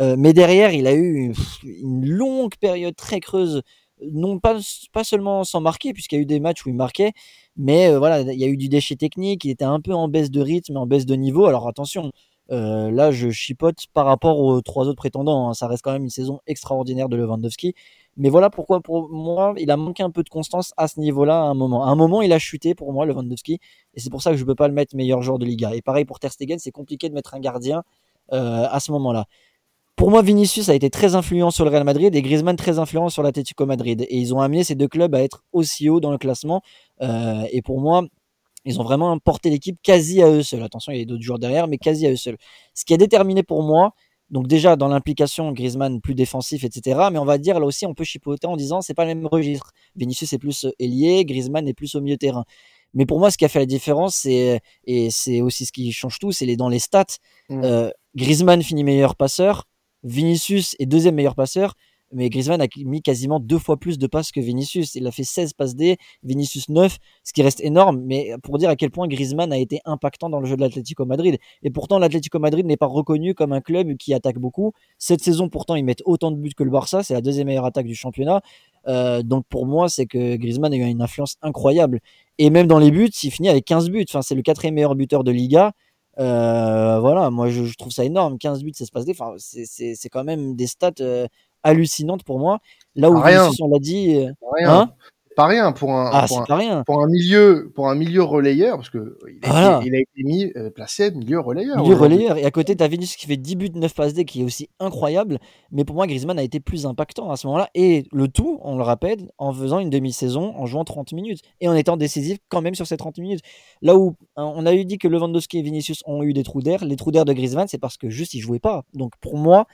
[SPEAKER 2] mais derrière, il a eu une longue période très creuse non pas, pas seulement sans marquer, puisqu'il y a eu des matchs où il marquait, mais voilà, il y a eu du déchet technique, il était un peu en baisse de rythme, en baisse de niveau. Alors attention, euh, là, je chipote par rapport aux trois autres prétendants. Hein. Ça reste quand même une saison extraordinaire de Lewandowski. Mais voilà pourquoi, pour moi, il a manqué un peu de constance à ce niveau-là à un moment. À un moment, il a chuté pour moi, Lewandowski. Et c'est pour ça que je ne peux pas le mettre meilleur joueur de Liga. Et pareil pour Ter Stegen, c'est compliqué de mettre un gardien euh, à ce moment-là. Pour moi, Vinicius a été très influent sur le Real Madrid et Griezmann très influent sur l'Atlético Madrid. Et ils ont amené ces deux clubs à être aussi haut dans le classement. Euh, et pour moi, ils ont vraiment porté l'équipe quasi à eux seuls. Attention, il y a d'autres joueurs derrière, mais quasi à eux seuls. Ce qui a déterminé pour moi, donc déjà dans l'implication, Griezmann plus défensif, etc. Mais on va dire là aussi, on peut chipoter en disant c'est pas le même registre. Vinicius est plus ailier, Griezmann est plus au milieu terrain. Mais pour moi, ce qui a fait la différence, c'est et c'est aussi ce qui change tout, c'est les dans les stats. Mmh. Euh, Griezmann finit meilleur passeur, Vinicius est deuxième meilleur passeur, mais Griezmann a mis quasiment deux fois plus de passes que Vinicius. Il a fait 16 passes D, Vinicius 9, ce qui reste énorme, mais pour dire à quel point Griezmann a été impactant dans le jeu de l'Atlético Madrid. Et pourtant, l'Atlético Madrid n'est pas reconnu comme un club qui attaque beaucoup. Cette saison, pourtant, ils mettent autant de buts que le Barça, c'est la deuxième meilleure attaque du championnat. Euh, donc pour moi, c'est que Griezmann a eu une influence incroyable. Et même dans les buts, il finit avec 15 buts. Enfin, c'est le quatrième meilleur buteur de Liga. Euh, voilà, moi je, trouve ça énorme. 15 buts, ça se passe des. Enfin, c'est quand même des stats euh, hallucinante pour moi. Là où rien. on l'a dit, euh,
[SPEAKER 1] hein? Pas rien pour un, ah, pour, un rien. pour un milieu pour un milieu relayeur parce que il a, été, il a été mis euh, placé milieu relayeur.
[SPEAKER 2] Milieu relayeur et à côté tu as Vinicius qui fait 10 buts 9 passes D qui est aussi incroyable mais pour moi Griezmann a été plus impactant à ce moment-là et le tout on le rappelle en faisant une demi-saison en jouant 30 minutes et en étant décisif quand même sur ces 30 minutes. Là où hein, on a eu dit que Lewandowski et Vinicius ont eu des trous d'air, les trous d'air de Griezmann c'est parce que juste il jouait pas. Donc pour moi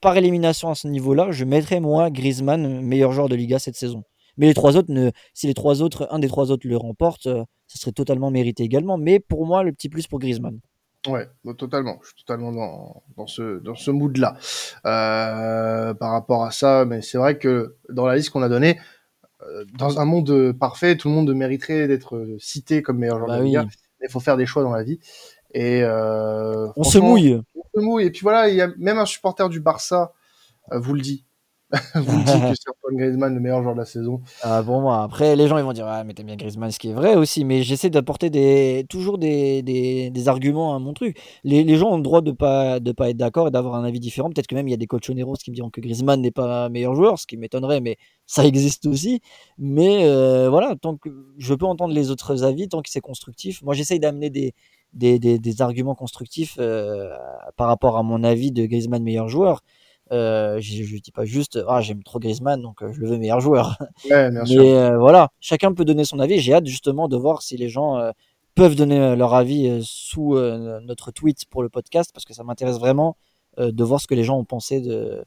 [SPEAKER 2] par élimination à ce niveau-là, je mettrais moi Griezmann meilleur joueur de Liga cette saison. Mais les trois autres, ne, si les trois autres, un des trois autres le remporte, euh, ça serait totalement mérité également. Mais pour moi, le petit plus pour Griezmann.
[SPEAKER 1] Ouais, totalement. Je suis totalement dans, dans ce, dans ce mood-là. Euh, par rapport à ça, mais c'est vrai que dans la liste qu'on a donnée, euh, dans un monde parfait, tout le monde mériterait d'être cité comme meilleur joueur bah de Liga. Mais il faut faire des choix dans la vie. Et
[SPEAKER 2] euh, on se mouille.
[SPEAKER 1] On se mouille. Et puis voilà, il y a même un supporter du Barça vous le dit. vous le dit que c'est Griezmann le meilleur joueur de la saison.
[SPEAKER 2] Ah, bon moi, après les gens ils vont dire ah mais t'aimes bien Griezmann, ce qui est vrai aussi. Mais j'essaie d'apporter toujours des, arguments à mon truc. Les, gens ont le droit de de pas être d'accord et d'avoir un avis différent. Peut-être que même il y a des cochoneros qui me diront que Griezmann n'est pas meilleur joueur, ce qui m'étonnerait, mais ça existe aussi. Mais euh, voilà, tant que je peux entendre les autres avis, tant que c'est constructif. Moi j'essaye d'amener des, arguments constructifs euh, par rapport à mon avis de Griezmann meilleur joueur. Euh, je, je dis pas juste ah j'aime trop Griezmann donc euh, je le veux meilleur joueur.
[SPEAKER 1] Ouais,
[SPEAKER 2] Mais euh, voilà, chacun peut donner son avis. J'ai hâte justement de voir si les gens peuvent donner leur avis sous notre tweet pour le podcast parce que ça m'intéresse vraiment de voir ce que les gens ont pensé de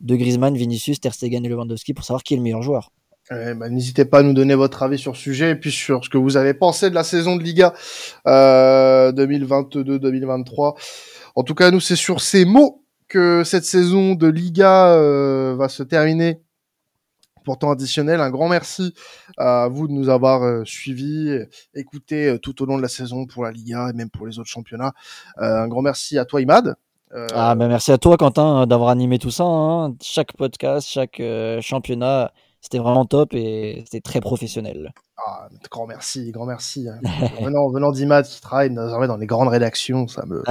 [SPEAKER 2] de Griezmann, Vinicius, Ter Stegen et Lewandowski pour savoir qui est le meilleur joueur.
[SPEAKER 1] Eh ben, N'hésitez pas à nous donner votre avis sur le sujet et puis sur ce que vous avez pensé de la saison de Liga euh, 2022-2023. En tout cas, nous, c'est sur ces mots que cette saison de Liga euh, va se terminer. Pourtant additionnel, un grand merci à vous de nous avoir euh, suivis, écoutés euh, tout au long de la saison pour la Liga et même pour les autres championnats. Euh, un grand merci à toi, Imad.
[SPEAKER 2] Ah ben merci à toi, Quentin, d'avoir animé tout ça. Hein. Chaque podcast, chaque championnat c'était vraiment top et c'était très professionnel.
[SPEAKER 1] Ah, grand merci, grand merci. Hein. venant, venant d'Imad qui travaille désormais dans les grandes rédactions, ça me.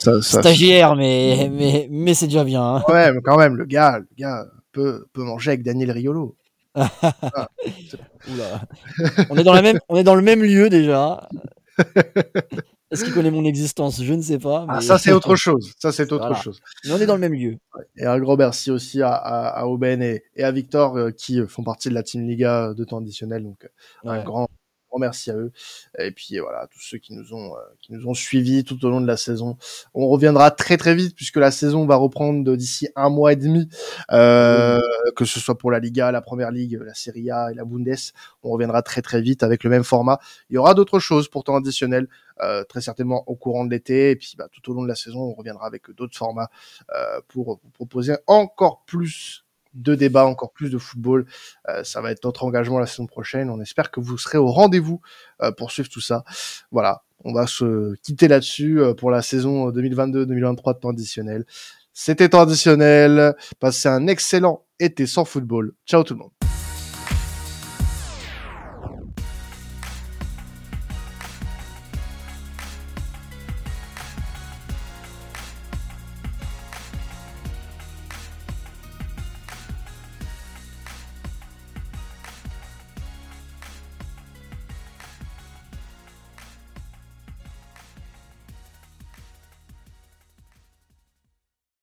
[SPEAKER 2] Stagiaire, mais, mais, mais c'est déjà bien. Hein.
[SPEAKER 1] Ouais, mais quand même, le gars, le gars peut, peut manger avec Daniel Riolo. ah,
[SPEAKER 2] on, est dans la même, on est dans le même lieu déjà. Est-ce qu'il connaît mon existence? Je ne sais pas.
[SPEAKER 1] Ah, ça, c'est autre chose. Ça, c'est autre chose.
[SPEAKER 2] Mais on est dans le même lieu.
[SPEAKER 1] Et un grand merci aussi à, à, Aubaine et, à Victor euh, qui font partie de la Team Liga de temps additionnel. Donc, un grand grand merci à eux. Et puis voilà, tous ceux qui nous ont euh, qui nous ont suivis tout au long de la saison. On reviendra très très vite puisque la saison va reprendre d'ici un mois et demi, euh, que ce soit pour la Liga, la Première Ligue, la Serie A et la Bundes. On reviendra très très vite avec le même format. Il y aura d'autres choses pourtant additionnelles. Euh, très certainement au courant de l'été et puis bah, tout au long de la saison on reviendra avec d'autres formats euh, pour vous proposer encore plus de débats, encore plus de football. Euh, ça va être notre engagement la saison prochaine. On espère que vous serez au rendez-vous euh, pour suivre tout ça. Voilà, on va se quitter là-dessus euh, pour la saison 2022-2023 de temps additionnel. C'était temps additionnel. Passez un excellent été sans football. Ciao tout le monde.